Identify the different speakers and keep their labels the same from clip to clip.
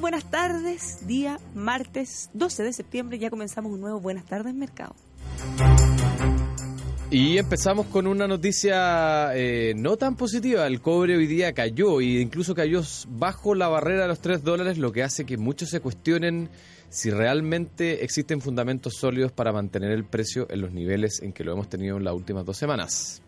Speaker 1: buenas tardes, día martes 12 de septiembre, ya comenzamos un nuevo Buenas tardes Mercado.
Speaker 2: Y empezamos con una noticia eh, no tan positiva. El cobre hoy día cayó e incluso cayó bajo la barrera de los 3 dólares, lo que hace que muchos se cuestionen si realmente existen fundamentos sólidos para mantener el precio en los niveles en que lo hemos tenido en las últimas dos semanas.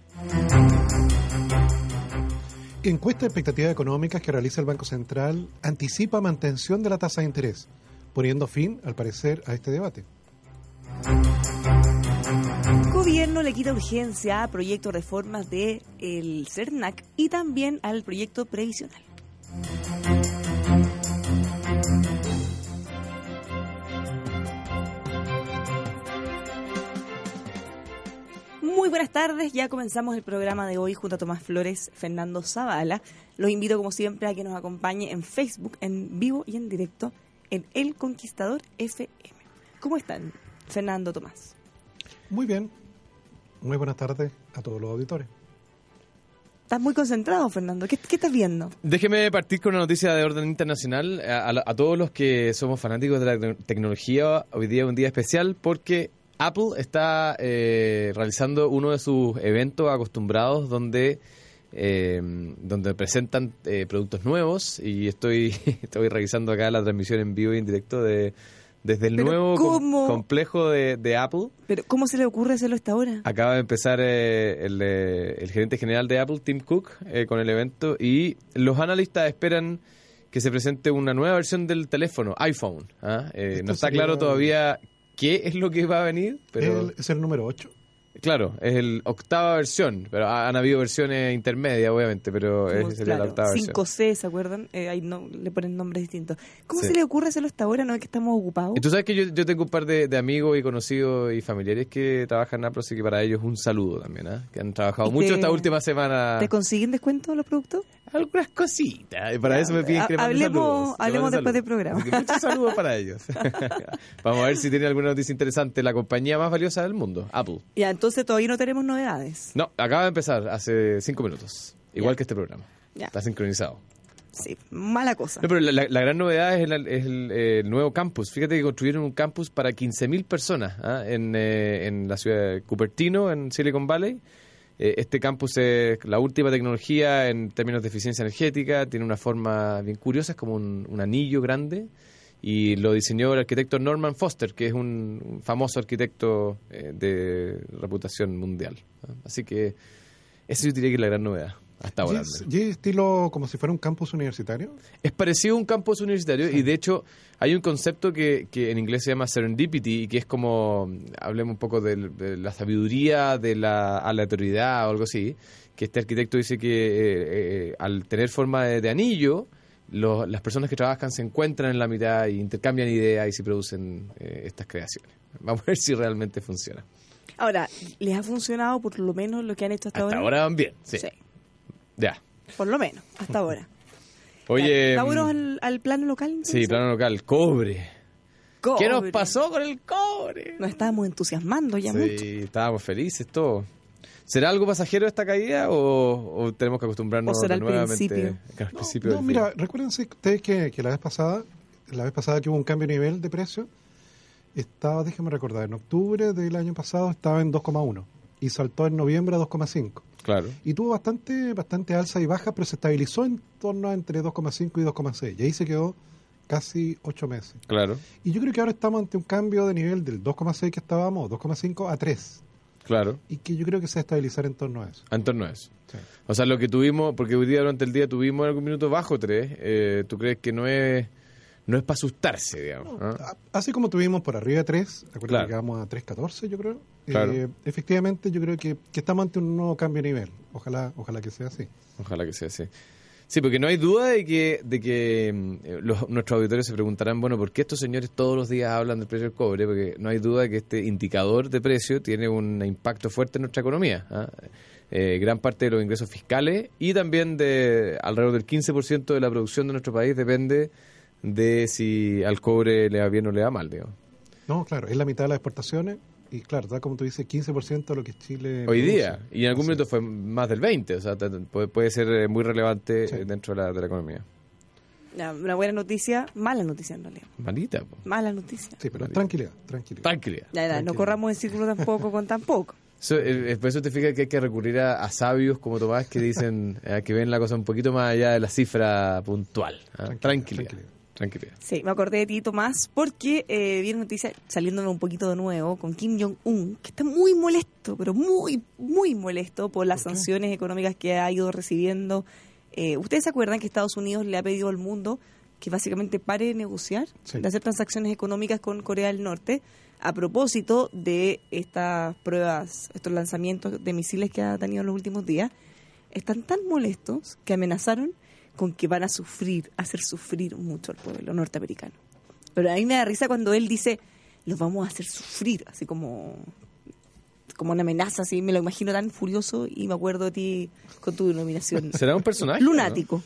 Speaker 3: Encuesta de expectativas económicas que realiza el Banco Central anticipa mantención de la tasa de interés, poniendo fin, al parecer, a este debate.
Speaker 1: Gobierno le quita urgencia a proyectos de reformas del el CERNAC y también al proyecto previsional. Muy buenas tardes, ya comenzamos el programa de hoy junto a Tomás Flores, Fernando Zavala. Los invito como siempre a que nos acompañe en Facebook, en vivo y en directo, en El Conquistador FM. ¿Cómo están, Fernando Tomás?
Speaker 3: Muy bien. Muy buenas tardes a todos los auditores.
Speaker 1: Estás muy concentrado, Fernando. ¿Qué, qué estás viendo?
Speaker 2: Déjeme partir con una noticia de orden internacional. A, a- a todos los que somos fanáticos de la te- tecnología, hoy día es un día especial porque Apple está eh, realizando uno de sus eventos acostumbrados donde, eh, donde presentan eh, productos nuevos y estoy, estoy revisando acá la transmisión en vivo y en directo de, desde el
Speaker 1: ¿Pero
Speaker 2: nuevo com- complejo de, de Apple.
Speaker 1: Pero ¿cómo se le ocurre hacerlo a esta hora?
Speaker 2: Acaba de empezar eh, el, eh, el gerente general de Apple, Tim Cook, eh, con el evento y los analistas esperan que se presente una nueva versión del teléfono, iPhone. ¿ah? No está
Speaker 3: sería-
Speaker 2: claro todavía qué es lo que va a venir, pero
Speaker 3: El- es el número 8.
Speaker 2: Claro, es el octava versión, pero ha- han habido versiones intermedias, obviamente, pero
Speaker 1: Como,
Speaker 2: esa sería la octava versión.
Speaker 1: 5C, ¿se acuerdan? Eh, ahí no, le ponen nombres distintos. ¿Cómo
Speaker 2: Sí.
Speaker 1: se le ocurre hacerlo a esta hora? ¿No es que estamos ocupados?
Speaker 2: Y tú sabes que yo, yo tengo un par de, de amigos y conocidos y familiares que trabajan en Apple, así que para ellos un saludo también, ¿ah? que han trabajado
Speaker 1: ¿Y
Speaker 2: mucho
Speaker 1: te-
Speaker 2: esta última semana.
Speaker 1: ¿Te consiguen descuento los productos?
Speaker 2: algunas cositas. Y para eso me piden que le mande
Speaker 1: Hablemos- hablemos después del programa.
Speaker 2: Que muchos saludos para ellos. Vamos a ver si tienen alguna noticia interesante. La compañía más valiosa del mundo, Apple.
Speaker 1: Ya, entonces todavía no tenemos novedades.
Speaker 2: No, acaba de empezar hace cinco minutos. Igual
Speaker 1: Ya.
Speaker 2: que este programa.
Speaker 1: Ya.
Speaker 2: Está sincronizado.
Speaker 1: Sí, mala cosa.
Speaker 2: No, pero la, la- la gran novedad es el, es el, eh, el nuevo campus. Fíjate que construyeron un campus para 15.000 personas ¿ah? en, eh, en la ciudad de Cupertino, en Silicon Valley. Eh, este campus es la última tecnología en términos de eficiencia energética. Tiene una forma bien curiosa, es como un, un anillo grande. Y lo diseñó el arquitecto Norman Foster, que es un, famoso arquitecto eh, de reputación mundial. Así que eso yo diría que es la gran novedad hasta ahora.
Speaker 3: ¿Y es, estilo como si fuera un campus universitario?
Speaker 2: Es parecido a un campus universitario y de hecho hay un concepto que, que en inglés se llama serendipity y que es como, hablemos un poco del- de, la sabiduría, de la aleatoriedad o algo así, que este arquitecto dice que eh, eh, al tener forma de, de anillo, los- las personas que trabajan se encuentran en la mitad y intercambian ideas y se producen eh, estas creaciones. Vamos a ver si realmente funciona.
Speaker 1: Ahora, ¿les ha funcionado por lo menos lo que han hecho hasta,
Speaker 2: Hasta ahora van bien, sí.
Speaker 1: Sí,
Speaker 2: Ya.
Speaker 1: por lo menos, hasta ahora.
Speaker 2: Oye,
Speaker 1: Ya, vámonos
Speaker 2: mm,
Speaker 1: al, al plano local.
Speaker 2: sí, plano local, cobre. ¿Qué nos pasó con el cobre?
Speaker 1: Nos estábamos entusiasmando ya
Speaker 2: sí,
Speaker 1: mucho.
Speaker 2: estábamos felices todo. ¿Será algo pasajero esta caída o, o tenemos que acostumbrarnos
Speaker 1: ¿O será el
Speaker 2: nuevamente
Speaker 1: principio?
Speaker 2: al principio
Speaker 3: No, mira, recuérdense ustedes que, que la vez pasada, la vez pasada que hubo un cambio de nivel de precio, estaba, déjenme recordar, en octubre del año pasado estaba en 2,1 y saltó en noviembre a 2,5.
Speaker 2: Claro.
Speaker 3: Y tuvo bastante, bastante alza y baja, pero se estabilizó en torno a entre 2,5 y 2,6. Y ahí se quedó casi 8 meses.
Speaker 2: Claro,
Speaker 3: Y yo creo que ahora estamos ante un cambio de nivel del 2,6 que estábamos, 2,5 a 3.
Speaker 2: Claro.
Speaker 3: Y que yo creo que se va a estabilizar en torno a eso.
Speaker 2: En torno a eso.
Speaker 3: Sí.
Speaker 2: O sea, lo que tuvimos, porque hoy día durante el día tuvimos en algún minuto bajo 3, ¿tú crees que no es no es para asustarse, digamos? ¿ah?
Speaker 3: Así como tuvimos por arriba de 3, recuerda
Speaker 2: Claro.
Speaker 3: que llegamos a 3.14 yo creo.
Speaker 2: Claro.
Speaker 3: Eh, efectivamente yo creo que, que estamos ante un nuevo cambio de nivel. Ojalá, ojalá que sea así.
Speaker 2: Ojalá que sea así. Sí, porque no hay duda de que, de que mm, los, nuestros auditores se preguntarán, bueno, ¿por qué estos señores todos los días hablan del precio del cobre? Porque no hay duda de que este indicador de precio tiene un impacto fuerte en nuestra economía. ¿ah? Eh, gran parte de los ingresos fiscales y también de alrededor del 15% de la producción de nuestro país depende de si al cobre le va bien o le va mal, digamos.
Speaker 3: No, claro, es la mitad de las exportaciones y claro, tal como tú dices, 15% de lo que Chile...
Speaker 2: Hoy
Speaker 3: produce.
Speaker 2: día, y en algún
Speaker 3: Así.
Speaker 2: momento fue más del 20, o sea, puede, puede ser eh, muy relevante
Speaker 3: Sí.
Speaker 2: eh, dentro de la, de la economía.
Speaker 1: Una buena noticia, mala noticia en realidad.
Speaker 2: Malita. po.
Speaker 1: Mala noticia.
Speaker 3: Sí, pero tranquilidad, tranquilidad.
Speaker 2: Tranquilidad.
Speaker 1: Ya, ya, no corramos en círculo tampoco con tampoco.
Speaker 2: Eso, eh, eh, por eso te fijas que hay que recurrir a, a sabios como Tomás que dicen eh, que ven la cosa un poquito más allá de la cifra puntual.
Speaker 3: Tranquilidad,
Speaker 2: Tranquilidad.
Speaker 3: tranquilidad.
Speaker 2: Tranquilidad.
Speaker 1: Sí, me acordé de ti, Tomás, porque eh, vi una noticia saliéndome un poquito de nuevo con Kim Jong-un, que está muy molesto, pero muy, muy molesto por las sanciones económicas que ha ido recibiendo. Eh, ¿Ustedes se acuerdan que Estados Unidos le ha pedido al mundo que básicamente pare de negociar,
Speaker 3: Sí.
Speaker 1: de hacer transacciones económicas con Corea del Norte, a propósito de estas pruebas, estos lanzamientos de misiles que ha tenido en los últimos días? Están tan molestos que amenazaron con que van a sufrir, hacer sufrir mucho al pueblo norteamericano. Pero a mí me da risa cuando él dice, los vamos a hacer sufrir, así como como una amenaza, así me lo imagino tan furioso y me acuerdo de ti con tu denominación.
Speaker 2: ¿Será un personaje?
Speaker 1: Lunático.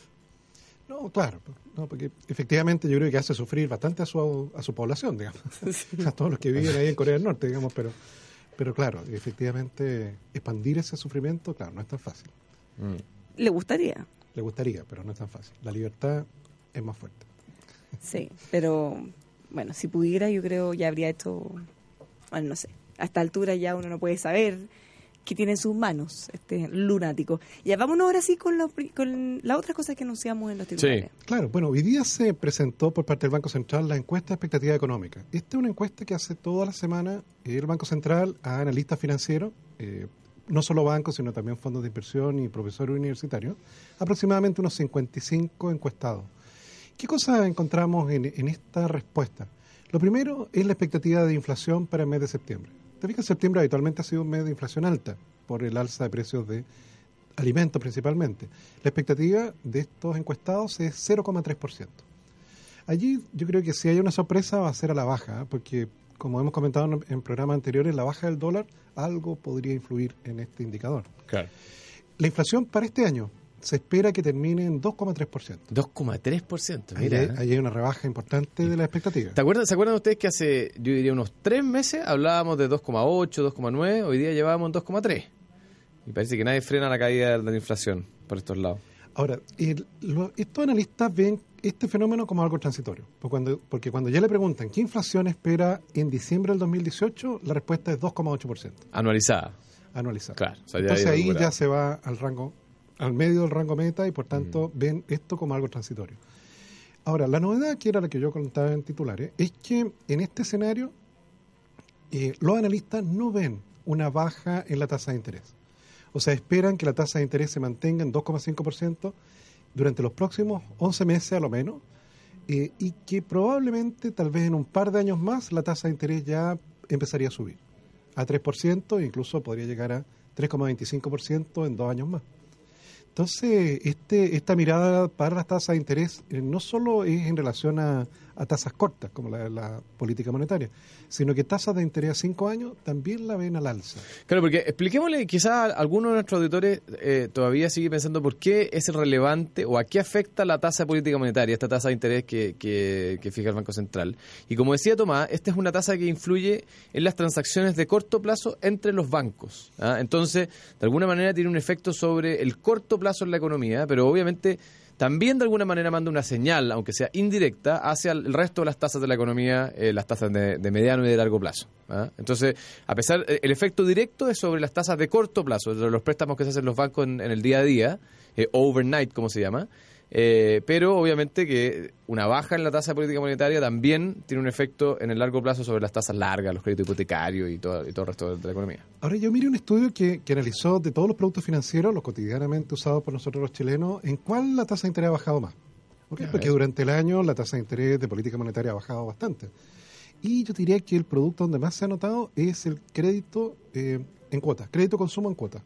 Speaker 3: No, claro, no, porque efectivamente yo creo que hace sufrir bastante a su, a su población, digamos, a todos los que viven ahí en Corea del Norte, digamos, pero, pero claro, efectivamente expandir ese sufrimiento, claro, no es tan fácil.
Speaker 2: Mm.
Speaker 1: Le gustaría,
Speaker 3: Le gustaría, pero no es tan fácil. La libertad es más fuerte.
Speaker 1: sí, pero bueno, si pudiera yo creo ya habría hecho, bueno, no sé, a esta altura ya uno no puede saber qué tiene en sus manos este lunático. Ya vámonos ahora sí con, lo con la otra cosa que anunciamos en los titulares.
Speaker 3: Claro, bueno, hoy día se presentó por parte del Banco Central la encuesta de expectativa económica. Esta es una encuesta que hace toda la semana el Banco Central a analistas financieros, eh, no solo bancos, sino también fondos de inversión y profesores universitarios, aproximadamente unos 55 encuestados. ¿Qué cosas encontramos en, esta respuesta? Lo primero es la expectativa de inflación para el mes de septiembre. Te fijas, septiembre habitualmente ha sido un mes de inflación alta por el alza de precios de alimentos principalmente. La expectativa de estos encuestados es 0,3%. Allí yo creo que si hay una sorpresa va a ser a la baja, ¿eh? porque como hemos comentado en, en programas anteriores, la baja del dólar algo podría influir en este indicador.
Speaker 2: Claro.
Speaker 3: La inflación para este año se espera que termine en 2,3%.
Speaker 2: 2,3%.
Speaker 3: Ahí
Speaker 2: Mira.
Speaker 3: hay,
Speaker 2: ¿eh?
Speaker 3: ahí hay una rebaja importante de la expectativa.
Speaker 2: ¿Te acuerdas, ¿Se acuerdan ustedes que hace, yo diría, unos tres meses hablábamos de 2,8, 2,9? Hoy día llevábamos en 2,3. Y parece que nadie frena la caída de la inflación por estos lados.
Speaker 3: Ahora, el- lo- estos analistas ven este fenómeno como algo transitorio, porque cuando, porque cuando ya le preguntan qué inflación espera en diciembre del 2018, la respuesta es 2,8%
Speaker 2: Anualizada.
Speaker 3: anualizada.
Speaker 2: Claro. o sea, ya
Speaker 3: Entonces ahí ya se va al rango, al medio del rango meta y por tanto ven esto como algo transitorio. Ahora, la novedad, que era la que yo contaba en titulares, es que en este escenario eh, los analistas no ven una baja en la tasa de interés. O sea, esperan que la tasa de interés se mantenga en 2,5% durante los próximos 11 meses a lo menos, eh, y que probablemente, tal vez en un par de años más, la tasa de interés ya empezaría a subir a 3% e incluso podría llegar a 3,25% en dos años más. Entonces, este, esta mirada para las tasas de interés eh, no solo es en relación a, a tasas cortas, como la, la política monetaria, sino que tasas de interés a cinco años también la ven al alza.
Speaker 2: Claro, porque expliquémosle, quizás alguno de nuestros auditores eh, todavía sigue pensando por qué es relevante o a qué afecta la tasa de política monetaria, esta tasa de interés que, que, que fija el Banco Central. Y como decía Tomás, esta es una tasa que influye en las transacciones de corto plazo entre los bancos. ¿ah? Entonces, de alguna manera tiene un efecto sobre el corto plazo en la economía, pero obviamente también de alguna manera manda una señal, aunque sea indirecta, hacia el resto de las tasas de la economía, eh, las tasas de, de mediano y de largo plazo. ¿ah? Entonces, a pesar, eh, el efecto directo es sobre las tasas de corto plazo, de los préstamos que se hacen los bancos en, el día a día, eh, overnight, como se llama. Eh, pero obviamente que una baja en la tasa de política monetaria también tiene un efecto en el largo plazo sobre las tasas largas, los créditos hipotecarios y todo, y todo el resto de, la economía.
Speaker 3: Ahora yo miré un estudio que, que analizó de todos los productos financieros, los cotidianamente usados por nosotros los chilenos, en cuál la tasa de interés ha bajado más. ¿Ok?
Speaker 2: Ya
Speaker 3: Porque durante el año la tasa de interés de política monetaria ha bajado bastante. Y yo diría que el producto donde más se ha notado es el crédito eh, en cuotas, crédito consumo en cuotas.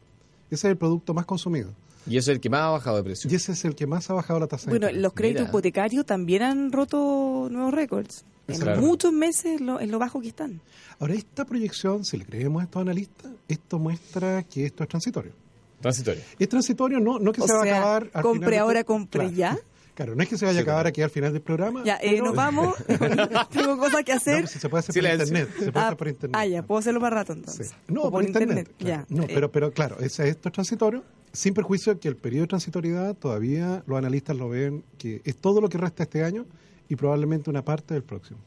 Speaker 3: Ese es el producto más consumido.
Speaker 2: Y eso es el que más ha bajado de precio.
Speaker 3: Y ese es el que más ha bajado la tasa de
Speaker 1: Bueno,
Speaker 3: interés.
Speaker 1: los créditos
Speaker 2: Mira.
Speaker 1: hipotecarios también han roto nuevos récords. En
Speaker 2: Claro.
Speaker 1: muchos meses lo, en lo bajo que están.
Speaker 3: Ahora, esta proyección, si le creemos a estos analistas, esto muestra que esto es transitorio.
Speaker 2: Transitorio.
Speaker 3: Es transitorio, no, no que
Speaker 1: O
Speaker 3: se va
Speaker 1: sea,
Speaker 3: a acabar. al
Speaker 1: compre
Speaker 3: final de-
Speaker 1: ahora, compre
Speaker 3: Claro.
Speaker 1: ya.
Speaker 3: Claro, no es que se vaya a acabar aquí al final del programa.
Speaker 1: Ya, eh,
Speaker 3: pero-
Speaker 1: nos vamos. Tengo cosas que
Speaker 3: No,
Speaker 1: hacer.
Speaker 3: pues si se puede hacer
Speaker 2: Silencio.
Speaker 3: por internet. Se puede
Speaker 1: ah,
Speaker 3: hacer por internet.
Speaker 1: ah, ya, puedo hacerlo más rato
Speaker 3: Sí.
Speaker 1: entonces.
Speaker 3: No,
Speaker 1: O
Speaker 3: por, internet. claro.
Speaker 1: Ya.
Speaker 3: No,
Speaker 1: eh,
Speaker 3: pero, pero claro, ese- esto es transitorio sin perjuicio que el periodo de transitoriedad todavía los analistas lo ven que es todo lo que resta este año y probablemente una parte del próximo.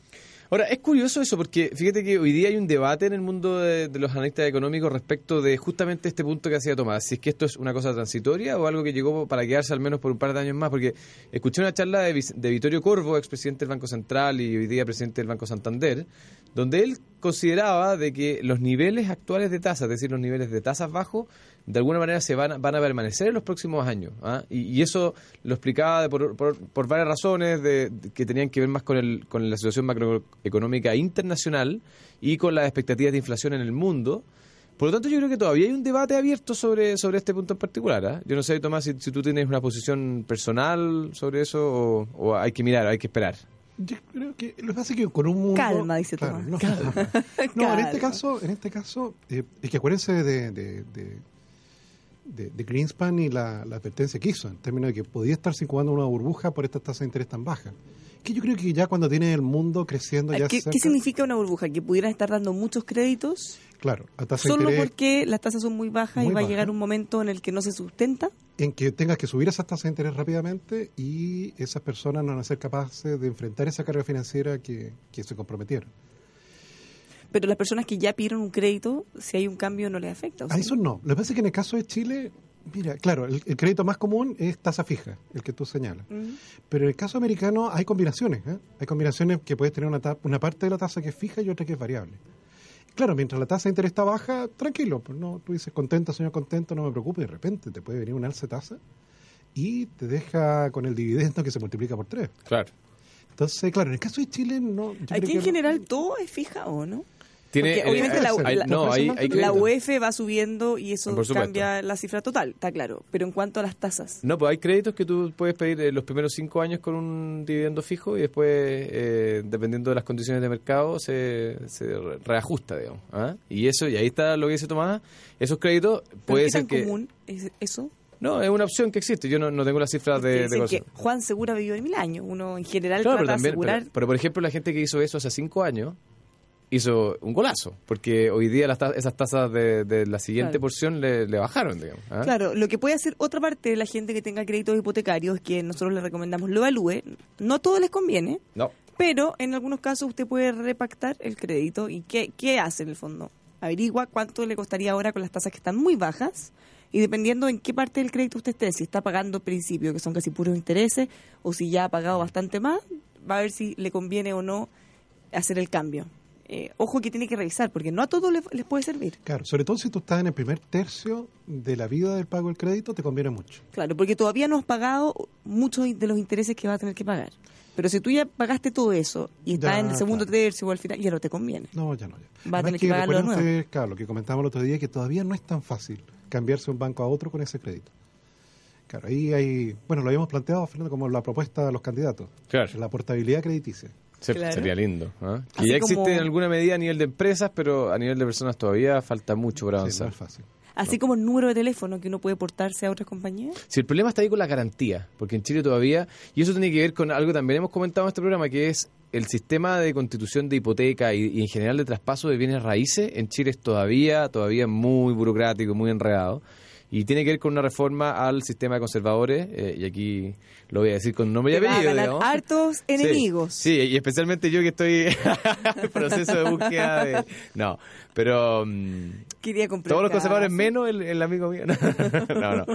Speaker 2: Ahora, es curioso eso porque fíjate que hoy día hay un debate en el mundo de, de, los analistas económicos respecto de justamente este punto que hacía Tomás, si es que esto es una cosa transitoria o algo que llegó para quedarse al menos por un par de años más, porque escuché una charla de, de Vittorio Corvo, expresidente del Banco Central y hoy día presidente del Banco Santander, donde él consideraba de que los niveles actuales de tasas, es decir, los niveles de tasas bajos, de alguna manera se van, van a permanecer en los próximos años. ¿ah? Y, y, eso lo explicaba por, por, por varias razones de, de, que tenían que ver más con, el, con la situación macroeconómica internacional y con las expectativas de inflación en el mundo. Por lo tanto, yo creo que todavía hay un debate abierto sobre, sobre este punto en particular. ¿eh? Yo no sé, Tomás, si, si, tú tienes una posición personal sobre eso o, o hay que mirar, hay que esperar.
Speaker 3: Yo creo que lo que pasa es que con un mundo...
Speaker 1: Calma, dice
Speaker 3: claro,
Speaker 1: Tomás.
Speaker 3: No,
Speaker 1: Calma.
Speaker 3: no, en este caso, en este caso eh, es que acuérdense de, de, de, de, de Greenspan y la, la, advertencia que hizo, en términos de que podía estarse incubando una burbuja por estas tasas de interés tan bajas. Que yo creo que ya cuando tiene el mundo creciendo ya
Speaker 1: ¿Qué,
Speaker 3: cerca,
Speaker 1: ¿Qué significa una burbuja? ¿Que pudieran estar dando muchos créditos
Speaker 3: Claro, a tasa
Speaker 1: solo
Speaker 3: de interés
Speaker 1: porque las tasas son muy bajas
Speaker 3: muy
Speaker 1: y va a llegar un momento en el que no se sustenta?
Speaker 3: en que tengas que subir esas tasas de interés rápidamente y esas personas no van a ser capaces de enfrentar esa carga financiera que, que se comprometieron.
Speaker 1: Pero las personas que ya pidieron un crédito, si hay un cambio no les afecta. ¿o
Speaker 3: A
Speaker 1: sí?
Speaker 3: eso no. Lo que pasa es que en el caso de Chile, mira, claro, el, el crédito más común es tasa fija, el que tú señalas. Pero en el caso americano hay combinaciones. ¿eh? Hay combinaciones que puedes tener una, ta- una parte de la tasa que es fija y otra que es variable. Claro, mientras la tasa de interés está baja, tranquilo, pues no, tú dices contento, señor contento, no me preocupe, de repente te puede venir un alza de tasa y te deja con el dividendo que se multiplica por tres.
Speaker 2: Claro.
Speaker 3: Entonces, claro, en el caso de Chile no. yo creo
Speaker 1: Aquí
Speaker 3: que
Speaker 1: en
Speaker 3: no-
Speaker 1: general todo es fija o no?
Speaker 2: Tiene,
Speaker 1: Porque obviamente la,
Speaker 2: no, hay,
Speaker 1: la va subiendo y eso cambia la cifra total, está claro. Pero en cuanto a las tasas,
Speaker 2: No, pues hay créditos que tú puedes pedir eh, los primeros cinco años con un dividendo fijo y después, eh, dependiendo de las condiciones de mercado, se, se re- reajusta, digamos. ¿ah? Y eso, y ahí está lo que dice Tomás, esos créditos
Speaker 1: ¿pero
Speaker 2: puede ser que...
Speaker 1: común es eso?
Speaker 2: No, es una opción que existe. Yo no, no tengo las cifras de, de cosas.
Speaker 1: que Juan Segura vivió en mil años. Uno en general
Speaker 2: Claro, pero
Speaker 1: trata de
Speaker 2: también,
Speaker 1: asegurar.
Speaker 2: pero, pero, por ejemplo, la gente que hizo eso hace cinco años hizo un golazo, porque hoy día las ta- esas tasas de, de la siguiente
Speaker 1: Claro.
Speaker 2: porción le, le bajaron, digamos. ¿ah?
Speaker 1: Claro, lo que puede hacer otra parte de la gente que tenga créditos hipotecarios, que nosotros le recomendamos lo evalúe, no a todos les conviene,
Speaker 2: No.
Speaker 1: pero en algunos casos usted puede repactar el crédito. ¿Y qué, qué hace en el fondo? Averigua cuánto le costaría ahora con las tasas que están muy bajas y dependiendo en qué parte del crédito usted esté, si está pagando principio, que son casi puros intereses, o si ya ha pagado bastante más, va a ver si le conviene o no hacer el cambio. Eh, ojo que tiene que revisar, porque no a todos les, les puede servir.
Speaker 3: Claro, sobre todo si tú estás en el primer tercio de la vida del pago del crédito, te conviene mucho.
Speaker 1: Claro, porque todavía no has pagado muchos de los intereses que vas a tener que pagar. Pero si tú ya pagaste todo eso y estás
Speaker 3: Ya,
Speaker 1: en el segundo
Speaker 3: claro.
Speaker 1: tercio o al final, ya no te conviene.
Speaker 3: No, ya no. Ya.
Speaker 1: Va a tener que pagarlo de nuevo.
Speaker 3: ustedes, Claro, lo que comentábamos el otro día, que todavía no es tan fácil cambiarse de un banco a otro con ese crédito. Claro, ahí hay, bueno, lo habíamos planteado, Fernando, como la propuesta de los candidatos,
Speaker 2: Claro.
Speaker 3: la portabilidad crediticia.
Speaker 2: Se-
Speaker 1: Claro.
Speaker 2: Sería lindo. ¿ah? Que ya existe
Speaker 1: como-
Speaker 2: en alguna medida a nivel de empresas, pero a nivel de personas todavía falta mucho
Speaker 3: Sí, no
Speaker 2: avanzar.
Speaker 3: es fácil.
Speaker 1: Así como el número de teléfono que uno puede portarse a otras compañías.
Speaker 2: Si el problema está ahí con la garantía, porque en Chile todavía, y eso tiene que ver con algo que también hemos comentado en este programa, que es el sistema de constitución de hipoteca y, y en general de traspaso de bienes raíces, en Chile es todavía, todavía muy burocrático, muy enredado. Y tiene que ver con una reforma al sistema de conservadores, eh, y aquí lo voy a decir con nombre y apellido.
Speaker 1: hartos enemigos.
Speaker 2: Sí, y especialmente yo que estoy en proceso de búsqueda de... No, pero... mm,
Speaker 1: Quería
Speaker 2: todos los conservadores menos el, el amigo mío. No, no.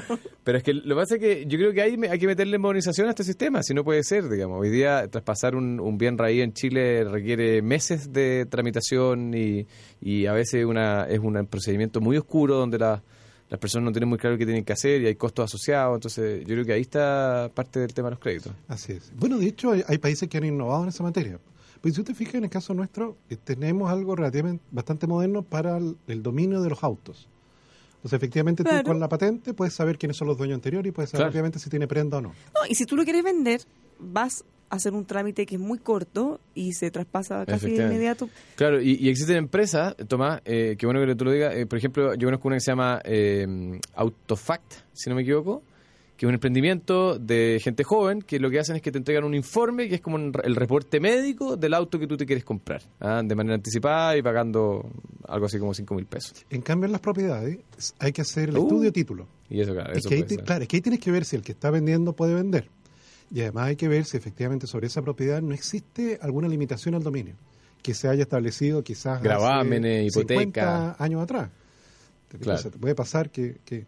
Speaker 2: Pero es que lo que pasa es que yo creo que hay, hay que meterle modernización a este sistema, si no puede ser, digamos. Hoy día traspasar un, un bien raíz en Chile requiere meses de tramitación y, y a veces una, es un procedimiento muy oscuro donde la- las personas no tienen muy claro qué tienen que hacer y hay costos asociados. Entonces yo creo que ahí está parte del tema de los créditos.
Speaker 3: Así es. Bueno, de hecho, hay, hay países que han innovado en esa materia. Pues si usted fija, en el caso nuestro, eh, tenemos algo relativamente bastante moderno para el, el dominio de los autos. Entonces, efectivamente,
Speaker 1: Claro.
Speaker 3: tú con la patente puedes saber quiénes son los dueños anteriores y puedes saber,
Speaker 2: Claro.
Speaker 3: obviamente, si tiene prenda o no.
Speaker 1: No, y si tú lo quieres vender, vas a hacer un trámite que es muy corto y se traspasa casi de inmediato.
Speaker 2: Claro, y, y existen empresas, Tomás, eh, que bueno que tú lo digas, eh, por ejemplo, yo conozco una que se llama eh, Autofact, si no me equivoco, que es un emprendimiento de gente joven que lo que hacen es que te entregan un informe que es como un- el reporte médico del auto que tú te quieres comprar, ¿ah? de manera anticipada y pagando algo así como 5 mil pesos.
Speaker 3: En cambio, en las propiedades hay que hacer el
Speaker 2: Uh.
Speaker 3: estudio título.
Speaker 2: Y eso, claro,
Speaker 3: Es
Speaker 2: eso
Speaker 3: que ahí te- claro, es que ahí tienes que ver si el que está vendiendo puede vender. Y además hay que ver si efectivamente sobre esa propiedad no existe alguna limitación al dominio que se haya establecido quizás
Speaker 2: Gravámenes, hipoteca.
Speaker 3: 50 años atrás.
Speaker 2: Claro.
Speaker 3: o sea, te puede pasar que, que,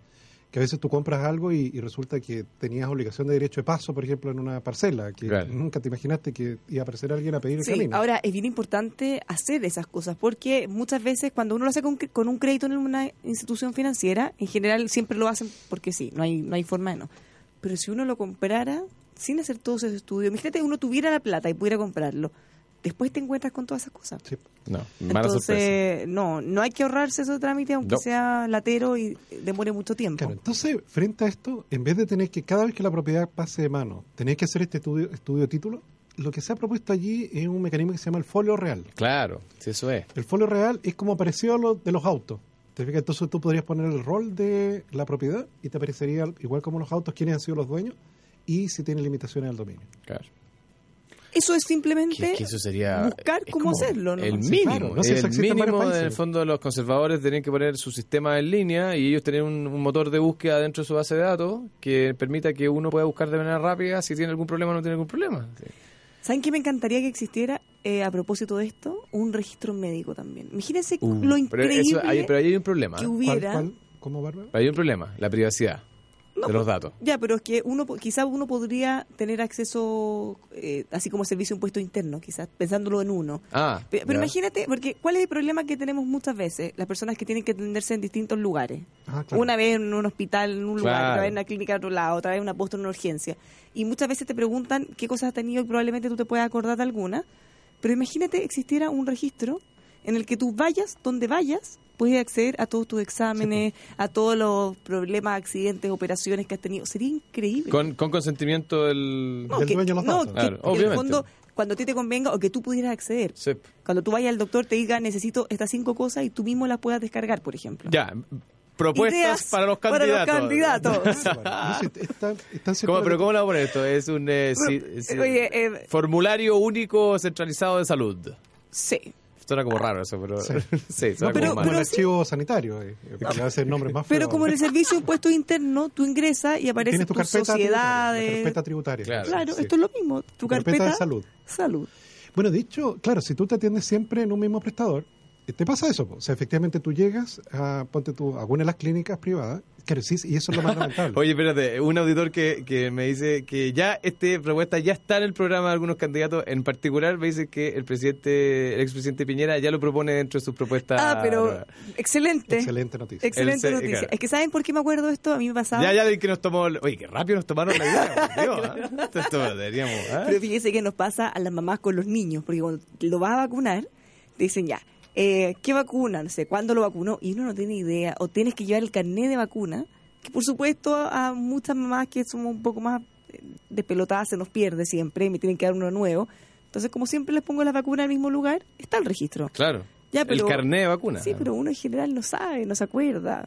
Speaker 3: que a veces tú compras algo y, y resulta que tenías obligación de derecho de paso, por ejemplo, en una parcela, que
Speaker 2: Claro.
Speaker 3: nunca te imaginaste que iba a aparecer alguien a pedir el
Speaker 1: Sí,
Speaker 3: camino.
Speaker 1: ahora es bien importante hacer esas cosas porque muchas veces cuando uno lo hace con, con un crédito en una institución financiera, en general siempre lo hacen porque sí, no hay, no hay forma de no. Pero si uno lo comprara sin hacer todos esos estudios, imagínate uno tuviera la plata y pudiera comprarlo, después te encuentras con todas esas cosas.
Speaker 3: Sí.
Speaker 2: No, mala sorpresa.
Speaker 1: Entonces, no, no hay que ahorrarse esos trámites aunque
Speaker 2: No.
Speaker 1: sea latero y demore mucho tiempo.
Speaker 3: Claro, entonces, frente a esto, en vez de tener que cada vez que la propiedad pase de mano, tener que hacer este estudio, estudio de título, lo que se ha propuesto allí es un mecanismo que se llama el folio real.
Speaker 2: Claro, sí, eso es.
Speaker 3: El folio real es como parecido a lo de los autos. ¿Te fijas? Entonces tú podrías poner el rol de la propiedad y te aparecería, igual como los autos, quiénes han sido los dueños y si tiene limitaciones al dominio.
Speaker 2: Claro.
Speaker 1: Eso es simplemente
Speaker 2: Que, que eso sería
Speaker 1: buscar cómo hacerlo, ¿no?
Speaker 2: El
Speaker 3: Sí,
Speaker 2: mínimo,
Speaker 3: claro, no sé si
Speaker 2: el mínimo en el fondo los conservadores tienen que poner su sistema en línea y ellos tener un, un motor de búsqueda dentro de su base de datos que permita que uno pueda buscar de manera rápida si tiene algún problema o no tiene algún problema. Sí.
Speaker 1: ¿Saben qué me encantaría que existiera, eh, a propósito de esto, un registro médico también? Imagínense
Speaker 2: Uh,
Speaker 1: lo
Speaker 2: pero,
Speaker 1: increíble
Speaker 2: eso- hay, pero ahí hay un problema.
Speaker 1: que
Speaker 2: ¿eh?
Speaker 3: ¿Cuál,
Speaker 1: hubiera.
Speaker 3: cuál? ¿Cómo, Bárbara?
Speaker 2: Hay un problema, la privacidad
Speaker 1: No,
Speaker 2: de los
Speaker 1: pues,
Speaker 2: datos.
Speaker 1: Ya, pero es que uno, quizás uno podría tener acceso, eh, así como servicio de impuesto interno, quizás, pensándolo en uno.
Speaker 2: Ah,
Speaker 1: Pe- Pero, imagínate, porque ¿cuál es el problema que tenemos muchas veces? Las personas que tienen que atenderse en distintos lugares.
Speaker 3: Ah, claro.
Speaker 1: Una vez en un hospital, en un lugar,
Speaker 2: Claro.
Speaker 1: otra vez en una clínica en otro lado, otra vez en una posta en una urgencia. Y muchas veces te preguntan qué cosas has tenido y probablemente tú te puedas acordar de alguna. Pero imagínate existiera un registro en el que tú vayas donde vayas, puedes acceder a todos tus exámenes, a todos los problemas, accidentes, operaciones que has tenido. Sería increíble.
Speaker 2: Con, con consentimiento del...
Speaker 1: no,
Speaker 3: del
Speaker 1: que,
Speaker 3: dueño de los
Speaker 1: no,
Speaker 3: datos.
Speaker 1: que
Speaker 2: Claro,
Speaker 1: en el
Speaker 2: obviamente.
Speaker 1: fondo, cuando a ti te convenga o que tú pudieras acceder.
Speaker 2: Sí.
Speaker 1: Cuando tú vayas al doctor te diga necesito estas cinco cosas y tú mismo las puedas descargar, por ejemplo.
Speaker 2: Ya, propuestas
Speaker 1: Ideas
Speaker 2: para los
Speaker 1: para los
Speaker 2: candidatos.
Speaker 1: candidatos.
Speaker 2: ¿Cómo, pero ¿cómo a poner esto? Es un eh,
Speaker 1: Oye, eh,
Speaker 2: formulario único centralizado de salud.
Speaker 1: sí.
Speaker 2: Suena como raro eso, pero
Speaker 3: Sí.
Speaker 2: sí, suena
Speaker 3: No, pero,
Speaker 2: como
Speaker 3: el archivo sanitario, eh, le hace nombre más
Speaker 1: Pero como en el servicio de impuestos internos, tú ingresas y aparecen
Speaker 3: Tienes tu
Speaker 1: tus
Speaker 3: carpeta tributaria,
Speaker 1: sociedades.
Speaker 3: carpeta tributaria.
Speaker 2: Claro.
Speaker 1: Claro,
Speaker 3: Sí.
Speaker 1: esto es lo mismo. Tu
Speaker 3: Carpeta
Speaker 1: carpeta,
Speaker 3: de salud.
Speaker 1: Salud.
Speaker 3: Bueno, de hecho, claro, si tú te atiendes siempre en un mismo prestador, te pasa eso. O sea, efectivamente tú llegas a, ponte tú, a alguna de las clínicas privadas, claro, sí, y eso es lo más lamentable.
Speaker 2: Oye, espérate, un auditor que, que me dice que ya este propuesta ya está en el programa de algunos candidatos, en particular me dice que el presidente, el expresidente Piñera ya lo propone dentro de sus propuestas.
Speaker 1: Ah, pero excelente.
Speaker 3: Excelente noticia.
Speaker 1: Excelente
Speaker 2: El
Speaker 1: noticia.
Speaker 2: claro.
Speaker 1: Es que ¿saben por qué me acuerdo de esto? A mí me pasaba.
Speaker 2: Ya, ya de que nos tomó. Oye, qué rápido nos tomaron la idea. ¿ah? Esto, esto deberíamos. ¿ah?
Speaker 1: Pero fíjese que nos pasa a las mamás con los niños, porque cuando lo vas a vacunar, te dicen ya, eh, ¿qué vacuna? No sé, ¿cuándo lo vacunó? Y uno no tiene idea, o tienes que llevar el carnet de vacuna, que por supuesto a muchas mamás que somos un poco más eh, despelotadas se nos pierde siempre, y me tienen que dar uno nuevo. Entonces, como siempre les pongo la vacuna en el mismo lugar, está el registro.
Speaker 2: Claro.
Speaker 1: Ya, pero-
Speaker 2: el carné de vacuna.
Speaker 1: Sí, pero uno en general no sabe, no se acuerda.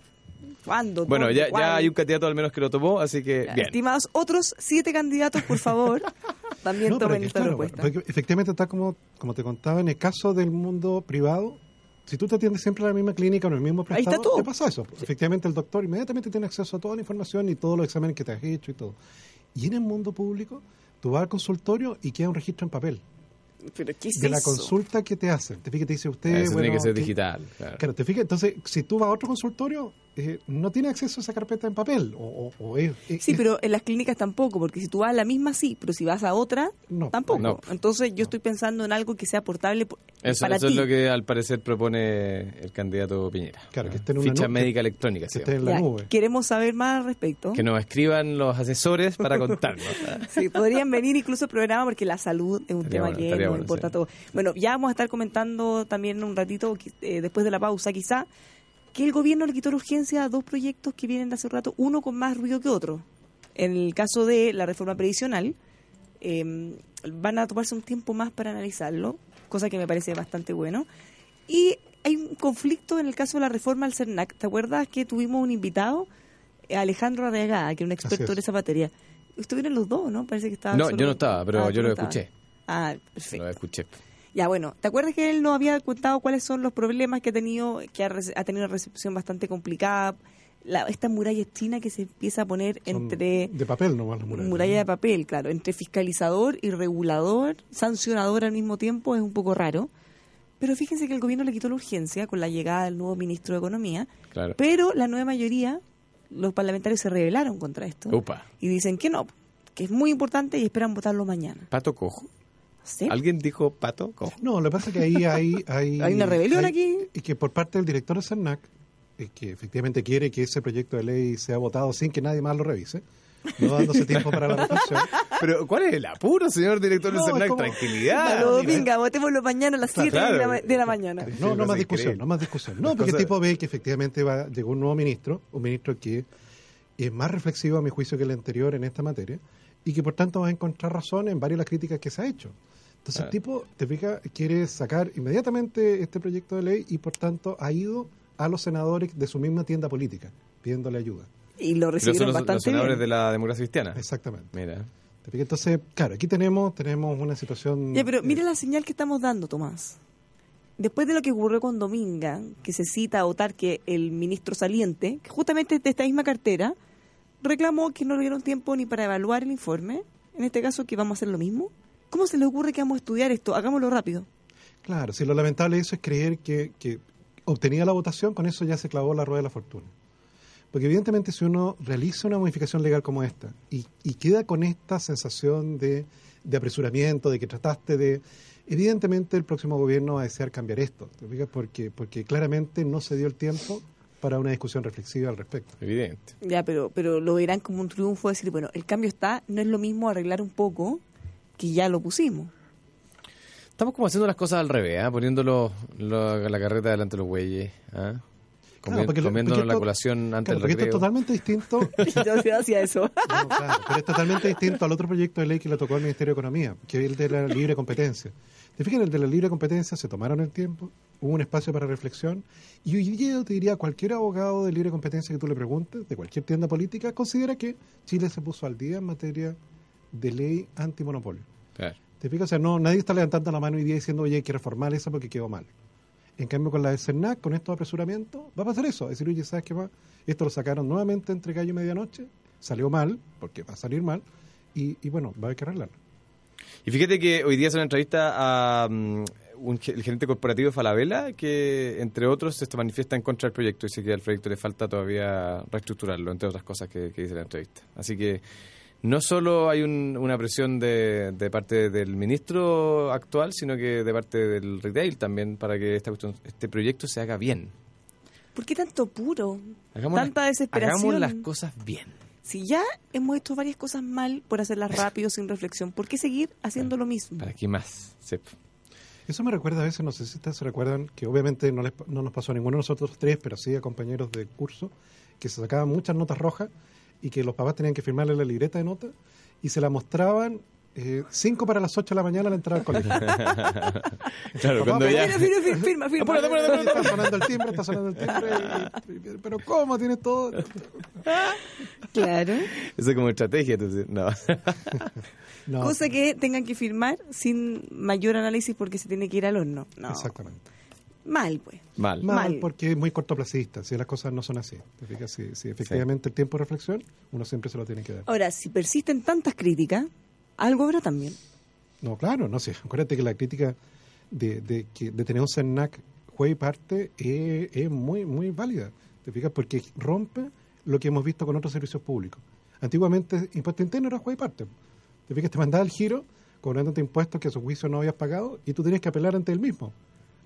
Speaker 1: ¿Cuándo?
Speaker 2: Bueno, ya, ya hay un candidato al menos que lo tomó, así que bien.
Speaker 1: Estimados otros siete candidatos, por favor, también
Speaker 3: No,
Speaker 1: tomen esta
Speaker 3: claro,
Speaker 1: propuesta.
Speaker 3: porque efectivamente está como, como te contaba, en el caso del mundo privado, si tú te atiendes siempre a la misma clínica o en el mismo
Speaker 1: Ahí está
Speaker 3: prestador,
Speaker 1: todo.
Speaker 3: te pasa eso. Efectivamente el doctor inmediatamente tiene acceso a toda la información y todos los exámenes que te has hecho y todo. Y en el mundo público, tú vas al consultorio y queda un registro en papel
Speaker 1: Pero ¿qué es
Speaker 3: de la
Speaker 1: eso?
Speaker 3: consulta que te hacen. Te fijas, te dice usted...
Speaker 2: Eso tiene
Speaker 3: bueno,
Speaker 2: que ser
Speaker 3: ¿qué-
Speaker 2: digital. Claro.
Speaker 3: Claro, te fijas, entonces, si tú vas a otro consultorio, eh, no tiene acceso a esa carpeta en papel. O, o- o es- es-
Speaker 1: Sí, pero en las clínicas tampoco, porque si tú vas a la misma sí, pero si vas a otra,
Speaker 3: No,
Speaker 1: tampoco.
Speaker 2: no.
Speaker 1: Entonces yo estoy pensando en algo que sea portable por-
Speaker 2: Eso,
Speaker 1: para
Speaker 2: eso
Speaker 1: ti.
Speaker 2: es lo que al parecer propone el candidato Piñera.
Speaker 3: Claro, que
Speaker 2: ¿no?
Speaker 3: esté en una
Speaker 2: Ficha
Speaker 3: nube,
Speaker 2: médica electrónica.
Speaker 3: que esté en la
Speaker 1: Ya,
Speaker 3: nube.
Speaker 1: Queremos saber más al respecto.
Speaker 2: Que nos escriban los asesores para contarnos.
Speaker 1: Sí, podrían venir incluso al programa porque la salud es un
Speaker 2: Estaría
Speaker 1: tema
Speaker 2: bueno,
Speaker 1: que nos
Speaker 2: bueno,
Speaker 1: importa a
Speaker 2: sí.
Speaker 1: todos. Bueno, ya vamos a estar comentando también un ratito, eh, después de la pausa quizá, que el gobierno le quitó la urgencia a dos proyectos que vienen de hace rato, uno con más ruido que otro. En el caso de la reforma previsional, eh, van a tomarse un tiempo más para analizarlo, cosa que me parece bastante bueno. Y hay un conflicto en el caso de la reforma al CERNAC. ¿Te acuerdas que tuvimos un invitado Alejandro Arriagada, que es un experto
Speaker 3: es.
Speaker 1: en esa materia. Estuvieron los dos, ¿no? Parece que estaba.
Speaker 2: No, yo no estaba, pero
Speaker 1: Ah,
Speaker 2: yo lo escuché.
Speaker 1: Ah, perfecto.
Speaker 2: Lo escuché.
Speaker 1: Ya, bueno, ¿te acuerdas que él nos había contado cuáles son los problemas que ha tenido, que ha, ha tenido una recepción bastante complicada? La, esta muralla china que se empieza a poner
Speaker 3: Son
Speaker 1: entre
Speaker 3: De papel nomás las murallas.
Speaker 1: muralla de papel, claro, entre fiscalizador y regulador, sancionador al mismo tiempo, es un poco raro. Pero fíjense que el gobierno le quitó la urgencia con la llegada del nuevo ministro de Economía,
Speaker 2: Claro.
Speaker 1: pero la nueva mayoría, los parlamentarios se rebelaron contra esto
Speaker 2: Upa.
Speaker 1: y dicen que no, que es muy importante y esperan votarlo mañana.
Speaker 2: Pato cojo.
Speaker 1: ¿Sí?
Speaker 2: ¿Alguien dijo pato?
Speaker 3: No, lo que pasa es que ahí hay... Hay,
Speaker 1: Hay una rebelión
Speaker 3: hay-
Speaker 1: aquí.
Speaker 3: Y que por parte del director de CERNAC, eh, que efectivamente quiere que ese proyecto de ley sea votado sin que nadie más lo revise, no dándose tiempo para la reflexión.
Speaker 2: Pero, ¿cuál es el apuro, señor director
Speaker 3: No,
Speaker 2: de CERNAC?
Speaker 3: como-
Speaker 2: Tranquilidad.
Speaker 3: Mira.
Speaker 1: venga, votémoslo mañana a las 7
Speaker 2: Claro.
Speaker 1: de, la, ma- de la mañana.
Speaker 3: No, no
Speaker 2: no
Speaker 3: más discusión, no más discusión. No, porque el tipo ve que efectivamente va, llegó un nuevo ministro, un ministro que es más reflexivo a mi juicio que el anterior en esta materia y que por tanto va a encontrar razón en varias de las críticas que se ha hecho. Entonces el tipo, te fijas, quiere sacar inmediatamente este proyecto de ley y por tanto ha ido a los senadores de su misma tienda política pidiéndole ayuda.
Speaker 1: Y lo
Speaker 2: Pero son
Speaker 1: recibieron
Speaker 2: los, los
Speaker 1: bastante
Speaker 2: senadores
Speaker 1: bien.
Speaker 2: de la democracia cristiana.
Speaker 3: Exactamente.
Speaker 2: Mira.
Speaker 3: Entonces, claro, aquí tenemos, tenemos una situación...
Speaker 1: Ya, pero
Speaker 3: eh,
Speaker 1: mira la señal que estamos dando, Tomás. Después de lo que ocurrió con Dominga, que se cita a votar que el ministro saliente, que justamente de esta misma cartera, reclamó que no le dieron tiempo ni para evaluar el informe, en este caso que vamos a hacer lo mismo. ¿Cómo se le ocurre que vamos a estudiar esto? Hagámoslo rápido.
Speaker 3: Claro, si lo lamentable de eso es creer que, que obtenía la votación, con eso ya se clavó la rueda de la fortuna. Porque evidentemente si uno realiza una modificación legal como esta y, y queda con esta sensación de, de apresuramiento, de que trataste de... Evidentemente el próximo gobierno va a desear cambiar esto. Porque, porque claramente no se dio el tiempo para una discusión reflexiva al respecto.
Speaker 2: Evidente.
Speaker 1: Ya, pero, pero lo verán como un triunfo decir, bueno, el cambio está, no es lo mismo arreglar un poco que ya lo pusimos.
Speaker 2: Estamos como haciendo las cosas al revés, ¿ah? poniendo lo- la carreta delante de los güeyes. ¿ah? Comi-
Speaker 3: Claro, porque lo-
Speaker 2: comiéndonos
Speaker 3: porque
Speaker 2: la
Speaker 3: esto-
Speaker 2: colación antes
Speaker 3: porque
Speaker 2: del
Speaker 3: esto es
Speaker 2: recreo.
Speaker 3: totalmente distinto
Speaker 1: Yo sí hacía eso.
Speaker 3: No, claro, pero es totalmente distinto al otro proyecto de ley que le tocó al Ministerio de Economía, que es el de la libre competencia. Te fijas, el de la libre competencia se tomaron el tiempo, hubo un espacio para reflexión, y hoy día yo te diría, cualquier abogado de libre competencia que tú le preguntes, de cualquier tienda política, considera que Chile se puso al día en materia de ley antimonopolio.
Speaker 2: Claro.
Speaker 3: ¿Te fijas? O sea, no, nadie está levantando la mano hoy día diciendo, oye, hay que reformar esa porque quedó mal. En cambio, con la de CERNAC, con estos apresuramientos, va a pasar eso. Es decir, oye, ¿sabes qué más? Esto lo sacaron nuevamente entre gallo y medianoche, salió mal, porque va a salir mal, y, y bueno, va a haber que arreglarlo.
Speaker 2: Y fíjate que hoy día hace una entrevista a mm, un el gerente corporativo de Falabella, que entre otros se manifiesta en contra del proyecto. Dice que al proyecto le falta todavía reestructurarlo, entre otras cosas que, que dice la entrevista. Así que no solo hay un- una presión de, de parte del ministro actual, sino que de parte del retail también para que esta cuestión- este proyecto se haga bien.
Speaker 1: ¿Por qué tanto puro?
Speaker 2: Hagamos
Speaker 1: Tanta
Speaker 2: las,
Speaker 1: desesperación.
Speaker 2: Hagamos las cosas bien.
Speaker 1: Si ya hemos hecho varias cosas mal por hacerlas rápido, sin reflexión, ¿por qué seguir haciendo lo mismo?
Speaker 2: ¿Para qué más? Sí.
Speaker 3: Eso me recuerda a veces, no sé si ustedes se recuerdan, que obviamente no, les- no nos pasó a ninguno de nosotros tres, pero sí a compañeros de curso, que se sacaban muchas notas rojas y que los papás tenían que firmarle la libreta de notas y se la mostraban eh, cinco para las ocho de la mañana al entrar al colegio.
Speaker 2: Claro,
Speaker 3: Papá,
Speaker 2: cuando ya...
Speaker 1: Mira, firma, firma.
Speaker 2: Apúrate, apúrate, apúrate.
Speaker 3: está sonando el timbre, está sonando el timbre. y- y- pero ¿cómo? Tienes todo.
Speaker 1: Claro.
Speaker 2: Eso es como estrategia. entonces, no.
Speaker 3: No,
Speaker 1: Cosa que tengan que firmar sin mayor análisis porque se tiene que ir al horno. No.
Speaker 3: Exactamente.
Speaker 1: Mal, pues.
Speaker 2: Mal.
Speaker 3: Mal,
Speaker 1: Mal.
Speaker 3: porque es muy cortoplacista, si las cosas no son así. ¿Te fijas? Si, si efectivamente el tiempo de reflexión, uno siempre se lo tiene que dar.
Speaker 1: Ahora, si persisten tantas críticas, algo habrá también.
Speaker 3: No, claro, no sé. Acuérdate que la crítica de, de, que, de tener un CERNAC juez y parte es, es muy, muy válida. ¿Te fijas? Porque rompe lo que hemos visto con otros servicios públicos. Antiguamente, impuesto interno era juez y parte. Te fijas, te mandaba el giro cobrándote impuestos que a su juicio no habías pagado y tú tenías que apelar ante el mismo.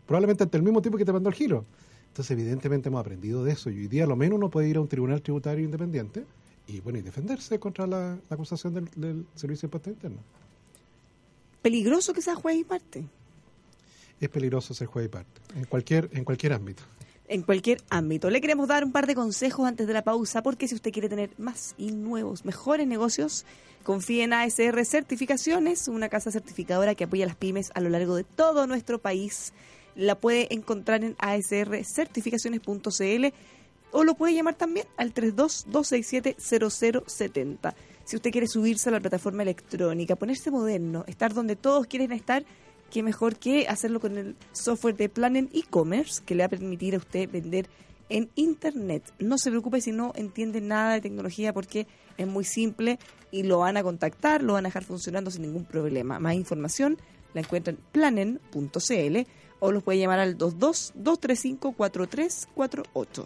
Speaker 3: Probablemente ante el mismo tipo que te mandó el giro. Entonces, evidentemente, hemos aprendido de eso y hoy día, a lo menos, uno puede ir a un tribunal tributario independiente y, bueno, y defenderse contra la, la acusación del, del servicio de impuesto interno.
Speaker 1: Peligroso que sea juez y parte.
Speaker 3: es peligroso ser juez y parte, en cualquier, en cualquier ámbito.
Speaker 1: en cualquier ámbito. Le queremos dar un par de consejos antes de la pausa, porque si usted quiere tener más y nuevos, mejores negocios, confíe en ASR Certificaciones, una casa certificadora que apoya a las pymes a lo largo de todo nuestro país. La puede encontrar en asrcertificaciones.cl. o lo puede llamar también al 32-267-0070. Si usted quiere subirse a la plataforma electrónica, ponerse moderno, estar donde todos quieren estar, qué mejor que hacerlo con el software de Planen e-commerce que le va a permitir a usted vender en Internet. No se preocupe si no entiende nada de tecnología porque es muy simple y lo van a contactar, lo van a dejar funcionando sin ningún problema. Más información la encuentran en planen.cl o los puede llamar al 22-235-4348.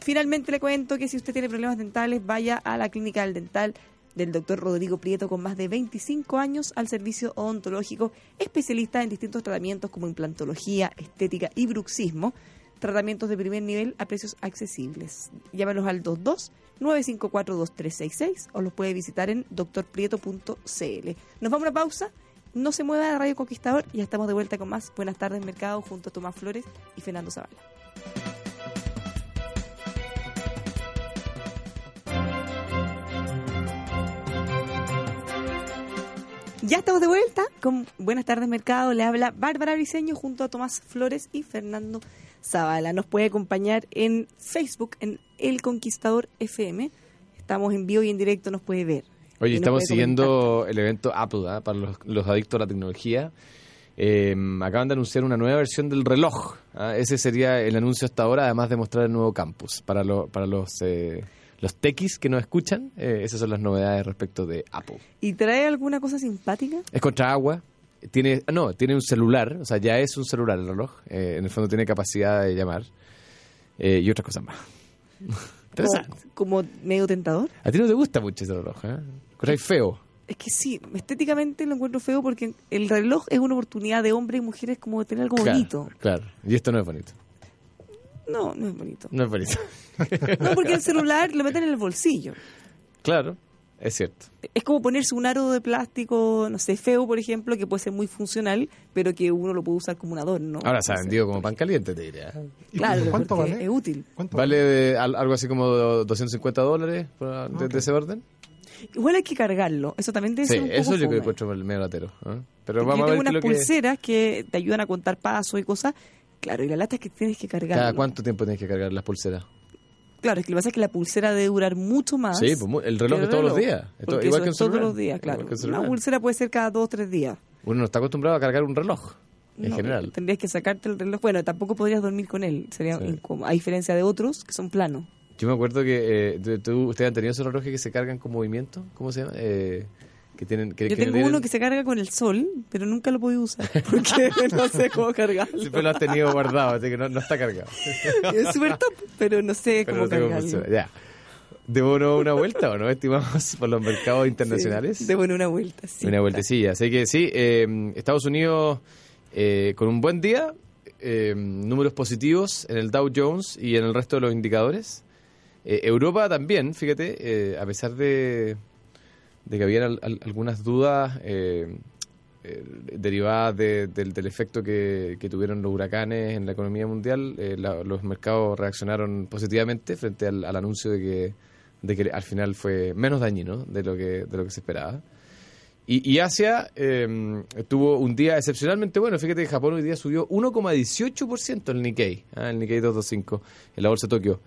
Speaker 1: Finalmente le cuento que si usted tiene problemas dentales, vaya a la clínica del dental del doctor Rodrigo Prieto con más de 25 años al servicio odontológico, especialista en distintos tratamientos como implantología, estética y bruxismo, tratamientos de primer nivel a precios accesibles. Llámalos al 22 954 2366 o los puede visitar en doctorprieto.cl. Nos vamos a una pausa. No se mueva de Radio Conquistador y ya estamos de vuelta con más Buenas tardes Mercado junto a Tomás Flores y Fernando Zavala. Ya estamos de vuelta con Buenas tardes Mercado. Le habla Bárbara Briseño junto a Tomás Flores y Fernando Zavala. Nos puede acompañar en Facebook, en El Conquistador FM. Estamos en vivo y en directo, nos puede ver.
Speaker 2: Oye, estamos siguiendo el evento Apple ¿ah? para los, los adictos a la tecnología. Eh, acaban de anunciar una nueva versión del reloj. ¿ah? Ese sería el anuncio hasta ahora, además de mostrar el nuevo campus. Para, lo- para los, eh, los techis que nos escuchan, eh, esas son las novedades respecto de Apple.
Speaker 1: ¿Y trae alguna cosa simpática?
Speaker 2: Es contra agua. Tiene, ah, no, tiene un celular, o sea, ya es un celular el reloj. Eh, en el fondo tiene capacidad de llamar. Eh, y otras cosas más. Interesante.
Speaker 1: Como, como medio tentador.
Speaker 2: A ti no te gusta mucho ese reloj, ¿eh? Encontráis feo.
Speaker 1: Es que sí, estéticamente lo encuentro feo porque el reloj es una oportunidad de hombres y mujeres como de tener algo
Speaker 2: Claro,
Speaker 1: bonito.
Speaker 2: Claro, y esto no es bonito.
Speaker 1: No, no es bonito.
Speaker 2: No es bonito.
Speaker 1: No, porque el celular lo meten en el bolsillo.
Speaker 2: claro, es cierto.
Speaker 1: Es como ponerse un aro de plástico, no sé, feo, por ejemplo, que puede ser muy funcional, pero que uno lo puede usar como un adorno.
Speaker 2: Ahora se ha vendido como pan caliente, te diría.
Speaker 3: ¿Y
Speaker 1: Claro,
Speaker 3: ¿Cuánto vale?
Speaker 1: es útil.
Speaker 3: ¿Cuánto
Speaker 2: Vale de al- algo así como 250 dólares por- de,
Speaker 3: Ok.
Speaker 2: de ese orden.
Speaker 1: Igual hay que cargarlo. Eso también debe
Speaker 2: Sí,
Speaker 1: un poco
Speaker 2: eso yo
Speaker 1: fome.
Speaker 2: que encuentro el medio latero. ¿eh? Pero vamos a ver es
Speaker 1: unas
Speaker 2: lo
Speaker 1: pulseras que te ayudan a contar pasos y cosas. Claro, y la lata es que tienes que cargarlo.
Speaker 2: ¿Cada cuánto tiempo tienes que cargar las pulseras?
Speaker 1: Claro, es que lo que pasa es que la pulsera debe durar mucho más.
Speaker 2: Sí, pues, el reloj es todos los días. Es igual que un
Speaker 1: es todos los días, claro. Una pulsera puede ser cada dos o tres días.
Speaker 2: Uno no está acostumbrado a cargar un reloj, en
Speaker 1: No,
Speaker 2: general.
Speaker 1: Tendrías que sacarte el reloj. Bueno, tampoco podrías dormir con él. Sería
Speaker 2: Sí.
Speaker 1: incómodo. A diferencia de otros que son planos.
Speaker 2: Yo me acuerdo que eh, tú- ustedes han tenido esos relojes que se cargan con movimiento, ¿cómo se llama? Eh, que tienen que,
Speaker 1: Yo
Speaker 2: que
Speaker 1: tengo
Speaker 2: tienen-
Speaker 1: uno que se carga con el sol, pero nunca lo podido usar. Porque no sé cómo cargarlo.
Speaker 2: siempre lo has tenido guardado, así que no, no está cargado.
Speaker 1: Es súper top, pero no sé
Speaker 2: Pero
Speaker 1: cómo
Speaker 2: no sé
Speaker 1: cargarlo.
Speaker 2: Ya. ¿Debo no una vuelta o no, estimamos, por los mercados internacionales?
Speaker 1: Sí, de buena una vuelta, sí.
Speaker 2: una vueltecilla. Así que sí, eh, Estados Unidos eh, con un buen día, eh, números positivos en el Dow Jones y en el resto de los indicadores. Eh, Europa también, fíjate, eh, a pesar de, que al- algunas dudas eh, eh, derivadas de- del, efecto que, tuvieron los huracanes en la economía mundial, eh, la- los mercados reaccionaron positivamente frente al, anuncio de que, de que al final fue menos dañino de lo que, de lo que se esperaba. Y, y Asia tuvo un día excepcionalmente bueno. Fíjate que Japón hoy día subió 1,18% el Nikkei, ah, el Nikkei 225, en la bolsa de Tokio.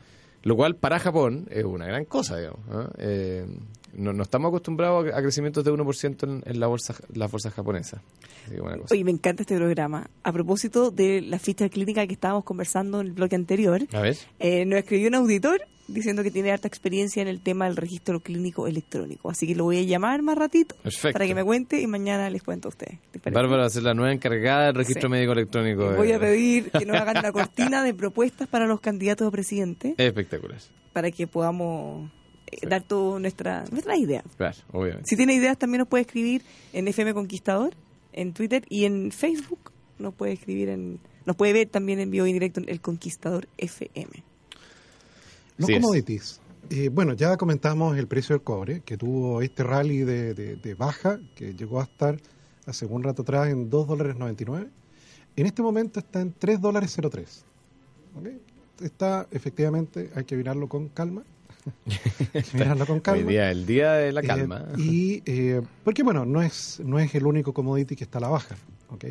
Speaker 2: Lo cual para Japón es una gran cosa, digamos. ¿ah? Eh, no, no estamos acostumbrados a, crecimientos de 1% en, en la bolsa, las bolsas japonesas. Así que buena cosa.
Speaker 1: Oye, me encanta este programa. A propósito de la ficha clínica que estábamos conversando en el bloque anterior,
Speaker 2: A ver.
Speaker 1: eh, nos escribió un auditor diciendo que tiene harta experiencia en el tema del registro clínico electrónico. Así que lo voy a llamar más ratito
Speaker 2: Perfecto.
Speaker 1: para que me cuente y mañana les cuento a ustedes.
Speaker 2: Bárbara va a ser la nueva encargada del registro
Speaker 1: Sí.
Speaker 2: médico electrónico.
Speaker 1: Voy a pedir que nos hagan una cortina de propuestas para los candidatos a presidente
Speaker 2: Espectacular.
Speaker 1: para que podamos eh,
Speaker 2: Sí.
Speaker 1: dar todas nuestra, nuestras ideas.
Speaker 2: Claro, obviamente.
Speaker 1: Si tiene ideas también nos puede escribir en FM Conquistador, en Twitter y en Facebook. Nos puede escribir en, nos puede ver también en vivo y en directo en El Conquistador FM.
Speaker 3: Los
Speaker 2: Así
Speaker 3: commodities. Eh, bueno, ya comentamos el precio del cobre, que tuvo este rally de, de- de baja, que llegó a estar hace un rato atrás en 2 dólares 99. En este momento está en 3 dólares 03. ¿Ok? Está, efectivamente, hay que mirarlo con calma. mirarlo con calma.
Speaker 2: Hoy día, el día de la
Speaker 3: Eh,
Speaker 2: calma.
Speaker 3: y eh, porque bueno, no es no es el único commodity que está a la baja.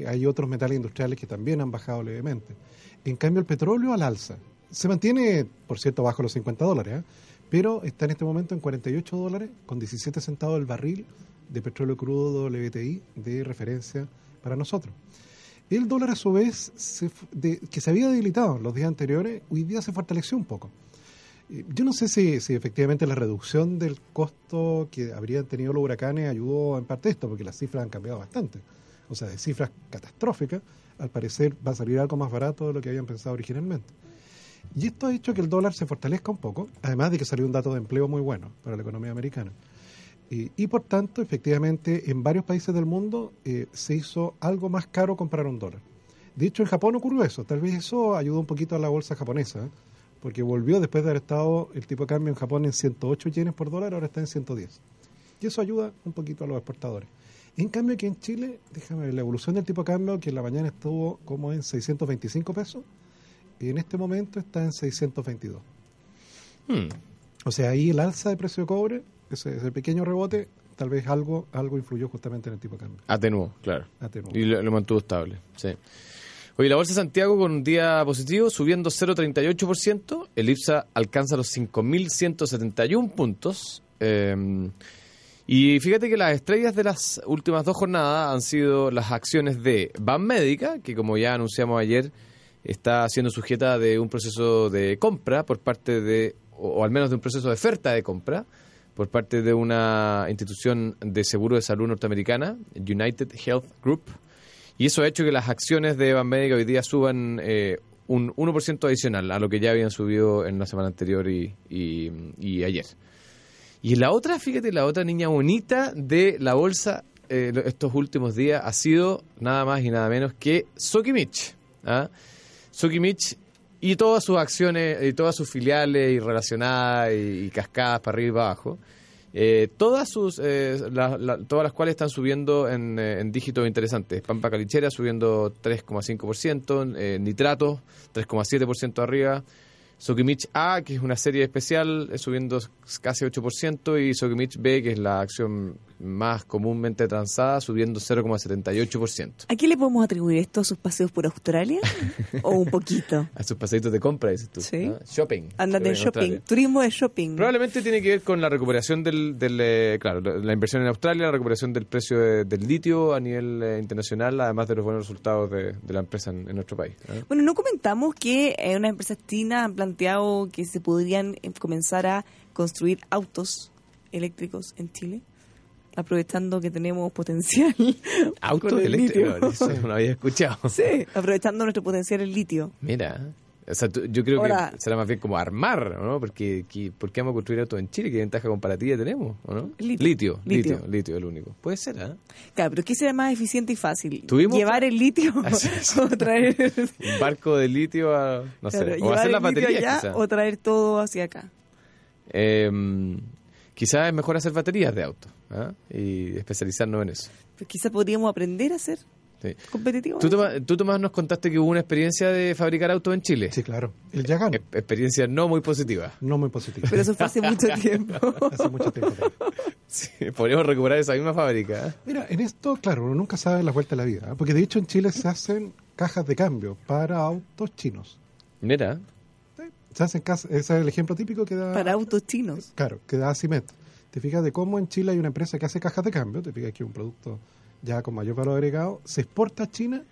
Speaker 3: Hay otros metales industriales que también han bajado levemente. En cambio, el petróleo al alza. Se mantiene, por cierto, bajo los 50 dólares, ¿eh? pero está en este momento en 48 dólares con 17 centavos el barril de petróleo crudo WTI de referencia para nosotros. El dólar, a su vez, que se había debilitado los días anteriores, hoy día se fortaleció un poco. Eh, yo no sé si, si, efectivamente la reducción del costo que habrían tenido los huracanes ayudó en parte a esto, porque las cifras han cambiado bastante. O sea, de cifras catastróficas, al parecer va a salir algo más barato de lo que habían pensado originalmente. Y esto ha hecho que el dólar se fortalezca un poco, además de que salió un dato de empleo muy bueno para la economía americana. Y, por tanto, efectivamente, en varios países del mundo eh, se hizo algo más caro comprar un dólar. De hecho, en Japón ocurrió eso. Tal vez eso ayudó un poquito a la bolsa japonesa, porque volvió después de haber estado el tipo de cambio en Japón en 108 yenes por dólar, ahora está en 110. Y eso ayuda un poquito a los exportadores. En cambio, aquí en Chile, déjame ver, la evolución del tipo de cambio, que en la mañana estuvo como en 625 pesos, y en este momento está en 622. Hmm. O sea, ahí el alza de precio de cobre ese, pequeño rebote, tal vez algo algo influyó justamente en el tipo de cambio.
Speaker 2: Atenuó, claro. Y lo, mantuvo estable, sí. Oye, la Bolsa de Santiago con un día positivo, subiendo 0,38%. El IPSA alcanza los 5.171 puntos. Em, y fíjate que las estrellas de las últimas dos jornadas han sido las acciones de Ban Médica, que como ya anunciamos ayer, está siendo sujeta de un proceso de compra por parte de, o al menos de un proceso de oferta de compra por parte de una institución de seguro de salud norteamericana, United Health Group, y eso ha hecho que las acciones de Banmédica hoy día suban eh, un 1% adicional a lo que ya habían subido en la semana anterior y, y, ayer. Y la otra, fíjate, la otra niña bonita de la bolsa eh, estos últimos días ha sido nada más y nada menos que Sokimich. ¿ah? Sokimich y todas sus acciones y todas sus filiales y relacionadas y, cascadas para arriba y para abajo. Eh, todas sus eh, todas las cuales están subiendo en, eh, dígitos interesantes. Pampa Calichera subiendo 3,5%, eh, Nitrato 3,7% arriba, Sokimich A, que es una serie especial, subiendo casi 8%, y Sokimich B, que es la acción más comúnmente transada, subiendo 0,78%.
Speaker 1: ¿A qué le podemos atribuir esto? ¿A sus paseos por Australia? ¿O un poquito?
Speaker 2: A sus paseitos de compra, dices tú.
Speaker 1: Sí.
Speaker 2: Shopping.
Speaker 1: Andate de shopping. Turismo de shopping.
Speaker 2: Probablemente tiene que ver con la recuperación del, del eh, claro, la inversión en Australia, la recuperación del precio del litio a nivel eh, internacional, además de los buenos resultados de, la empresa en, nuestro país.
Speaker 1: Bueno, no comentamos que eh, una empresa china han planteado que se podrían comenzar a construir autos eléctricos en Chile aprovechando que tenemos potencial.
Speaker 2: Autos eléctricos, eso no había escuchado.
Speaker 1: Sí, aprovechando nuestro potencial en litio.
Speaker 2: Mira, o sea, yo creo que será más bien como armar, ¿no? Porque ¿por qué vamos a construir autos en Chile? ¿Qué ventaja comparativa tenemos? ¿o no? Litio. Litio, litio, el único. Puede ser, ¿eh?
Speaker 1: Claro, pero ¿qué será más eficiente y fácil? ¿Llevar el litio o traer...
Speaker 2: Un barco de litio a, no sé, o hacer la batería
Speaker 1: o traer todo hacia acá.
Speaker 2: Eh, quizás es mejor hacer baterías de auto ¿ah? y especializarnos en eso.
Speaker 1: Pues quizás podríamos aprender a ser competitivos.
Speaker 2: ¿Tú, Tomás, nos contaste que hubo una experiencia de fabricar autos en Chile.
Speaker 3: Sí, claro. El Yagan.
Speaker 2: experiencia no muy positiva.
Speaker 3: No muy positiva.
Speaker 1: Pero eso fue hace mucho tiempo.
Speaker 3: hace mucho tiempo.
Speaker 2: Sí, podríamos recuperar esa misma fábrica. ¿eh?
Speaker 3: Mira, en esto, claro, uno nunca sabe la vuelta de la vida. ¿eh? Porque de hecho en Chile se hacen cajas de cambio para autos chinos.
Speaker 2: Mira.
Speaker 3: Se hacen ese es el ejemplo típico que da...
Speaker 1: Para autos chinos.
Speaker 3: Claro, que da Asimet te fijas de cómo en Chile hay una empresa que hace cajas de cambio, te fijas que un producto ya con mayor valor agregado, se exporta a China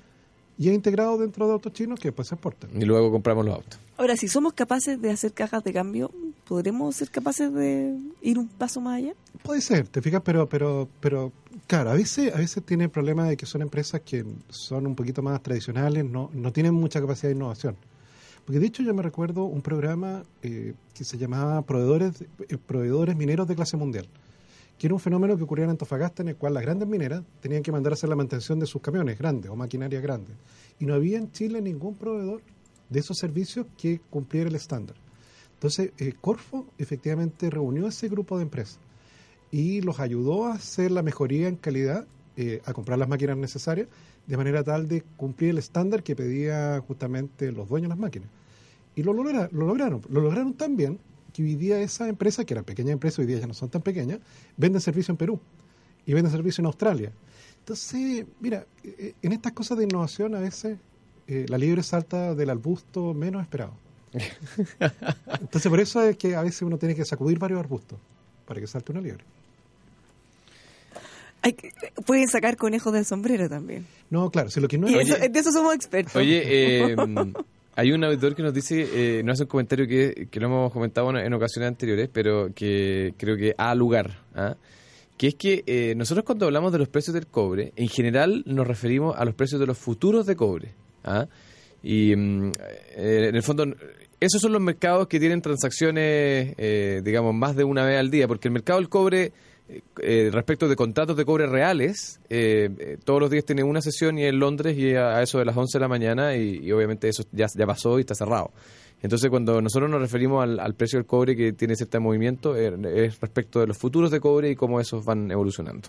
Speaker 3: y es integrado dentro de autos chinos que después se exportan.
Speaker 2: Y luego compramos los autos.
Speaker 1: Ahora, si somos capaces de hacer cajas de cambio, ¿podremos ser capaces de ir un paso más allá?
Speaker 3: Puede ser, te fijas, pero, pero, pero claro, a veces, a veces tiene el problema de que son empresas que son un poquito más tradicionales, no, no tienen mucha capacidad de innovación. Porque de hecho yo me recuerdo un programa eh, que se llamaba Proveedores, eh, Proveedores Mineros de Clase Mundial, que era un fenómeno que ocurría en Antofagasta en el cual las grandes mineras tenían que mandar a hacer la mantención de sus camiones grandes o maquinaria grande. Y no había en Chile ningún proveedor de esos servicios que cumpliera el estándar. Entonces, eh, Corfo efectivamente reunió a ese grupo de empresas y los ayudó a hacer la mejoría en calidad, a comprar las máquinas necesarias de manera tal de cumplir el estándar que pedía justamente los dueños de las máquinas. Y lo, lo lograron. Lo lograron tan bien que hoy día esa empresa, que era pequeña empresa, hoy día ya no son tan pequeñas, venden servicio en Perú y venden servicio en Australia. Entonces, mira, eh, en estas cosas de innovación a veces eh, la libre salta del arbusto menos esperado. Entonces, por eso es que a veces uno tiene que sacudir varios arbustos para que salte una liebre.
Speaker 1: Hay que- pueden sacar conejos del sombrero también.
Speaker 3: No, claro, si lo que no es...
Speaker 1: eso- de eso somos expertos.
Speaker 2: Oye, eh, hay un auditor que nos dice, eh, nos hace un comentario que, que lo hemos comentado en, ocasiones anteriores, pero que creo que ha lugar, ¿ah? que es que eh, nosotros cuando hablamos de los precios del cobre, en general nos referimos a los precios de los futuros de cobre. ¿ah? Y mm, eh, en el fondo, esos son los mercados que tienen transacciones, eh, digamos, más de una vez al día, porque el mercado del cobre, eh, eh, respecto de contratos de cobre reales, eh, eh, todos los días tiene una sesión y en Londres y a, a eso de las 11 de la mañana y, y obviamente eso ya, ya pasó y está cerrado. Entonces, cuando nosotros nos referimos al, al precio del cobre que tiene cierto movimiento, eh, es respecto de los futuros de cobre y cómo esos van evolucionando.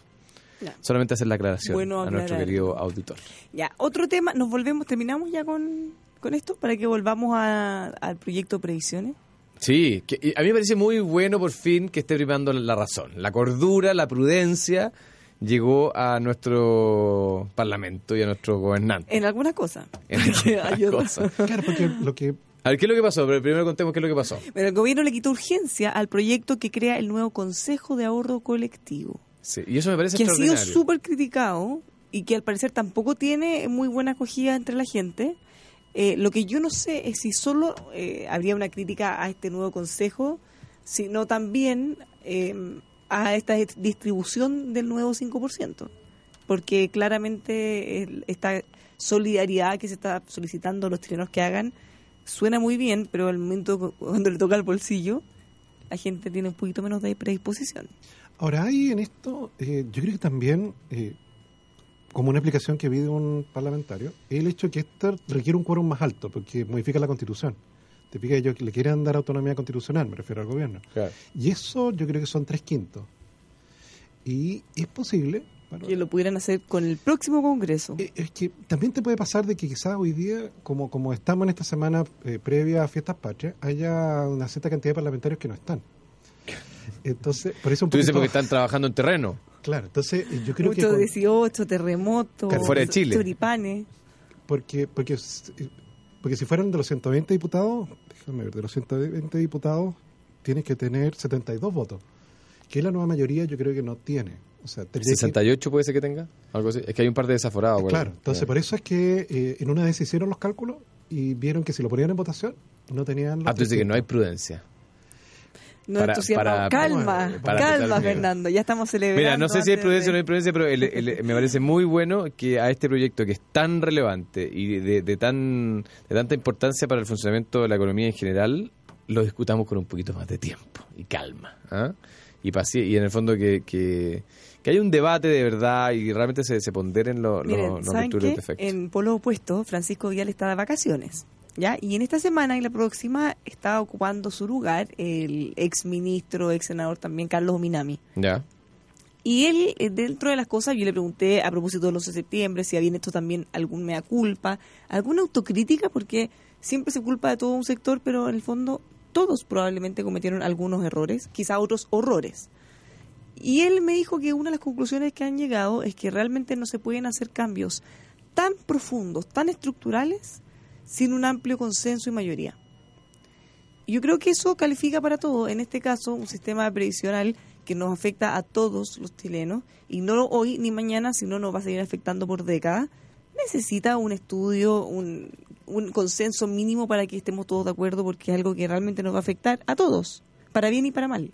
Speaker 1: Ya.
Speaker 2: Solamente hacer la aclaración
Speaker 1: Bueno
Speaker 2: a nuestro querido auditor.
Speaker 1: Ya, otro tema, nos volvemos, terminamos ya con, con esto para que volvamos a- al proyecto Previsiones.
Speaker 2: Sí, que- y a mí me parece muy bueno por fin que esté primando la razón. La cordura, la prudencia llegó a nuestro parlamento y a nuestro gobernante.
Speaker 1: En algunas cosas.
Speaker 2: En
Speaker 1: otras.
Speaker 2: cosas.
Speaker 3: Claro, porque lo que...
Speaker 2: A ver, ¿qué es lo que pasó? Pero primero contemos qué es lo que pasó.
Speaker 1: Pero el gobierno le quitó urgencia al proyecto que crea el nuevo Consejo de Ahorro Colectivo,
Speaker 2: Sí, y eso me parece
Speaker 1: que ha sido
Speaker 2: extraordinario.
Speaker 1: súper criticado y que al parecer tampoco tiene muy buena acogida entre la gente. Eh, lo que yo no sé es si solo eh, habría una crítica a este nuevo consejo, sino también eh, a esta dis- distribución del nuevo 5%, porque claramente esta solidaridad que se está solicitando a los chilenos que hagan suena muy bien, pero al momento cu- cuando le toca el bolsillo, la gente tiene un poquito menos de predisposición.
Speaker 3: Ahora hay en esto, eh, yo creo que también, eh, como una explicación que vi de un parlamentario, el hecho que esto requiere un quórum más alto, porque modifica la constitución. Te pica ellos que le quieren dar autonomía constitucional, me refiero al gobierno.
Speaker 2: Claro.
Speaker 3: Y eso yo creo que son tres quintos. Y es posible. bueno,
Speaker 1: Que lo pudieran hacer con el próximo Congreso.
Speaker 3: eh, es que también te puede pasar de que quizás hoy día, como, como estamos en esta semana eh, previa a fiestas patrias, haya una cierta cantidad de parlamentarios que no están. Entonces, por eso un
Speaker 2: Tú dices
Speaker 3: poquito-
Speaker 2: porque están trabajando en terreno.
Speaker 3: Claro, entonces eh, yo creo que con-
Speaker 1: 18, terremotos,
Speaker 2: Que fuera de Chile.
Speaker 3: porque porque s- porque si fueran de los 120 diputados, déjame ver, de los 120 diputados tienes que tener 72 votos, que la nueva mayoría yo creo que no tiene. O sea, tendría que-
Speaker 2: 68 puede ser que tenga, algo así. Es que hay un par de desaforados.
Speaker 3: Claro, entonces por eso es que eh, en una vez se hicieron los cálculos y vieron que si lo ponían en votación no tenían
Speaker 2: Ah, tú dices que no hay
Speaker 3: 300.
Speaker 2: prudencia.
Speaker 1: No
Speaker 2: Para- para-
Speaker 1: calma,
Speaker 2: para
Speaker 1: calma. Fernando. Ya estamos celebrando.
Speaker 2: Mira, no sé si hay prudencia o no hay prudencia, pero el- el- me parece muy bueno que a este proyecto que es tan relevante y de, de tan de tanta importancia para el funcionamiento de la economía en general, lo discutamos con un poquito más de tiempo y calma. ¿ah? Y, paci- y en el fondo que, que, que haya un debate de verdad y realmente se, se ponderen lo- lo-
Speaker 1: Miren,
Speaker 2: los
Speaker 1: ¿saben qué?
Speaker 2: de efecto.
Speaker 1: En polo opuesto, Francisco Vial está de vacaciones. ¿Ya? Y en esta semana y la próxima está ocupando su lugar el ex ministro, ex senador también, Carlos Minami.
Speaker 2: Ya.
Speaker 1: Y él, eh, dentro de las cosas, yo le pregunté a propósito del 11 de septiembre si había hecho también algún mea culpa, alguna autocrítica, porque siempre se culpa de todo un sector, pero en el fondo todos probablemente cometieron algunos errores, quizá otros horrores. Y él me dijo que una de las conclusiones que han llegado es que realmente no se pueden hacer cambios tan profundos, tan estructurales, sin un amplio consenso y mayoría. Yo creo que eso califica para todo, en este caso, un sistema previsional que nos afecta a todos los chilenos, y no hoy ni mañana, sino nos va a seguir afectando por décadas, necesita un estudio, un, un consenso mínimo para que estemos todos de acuerdo, porque es algo que realmente nos va a afectar a todos, para bien y para mal.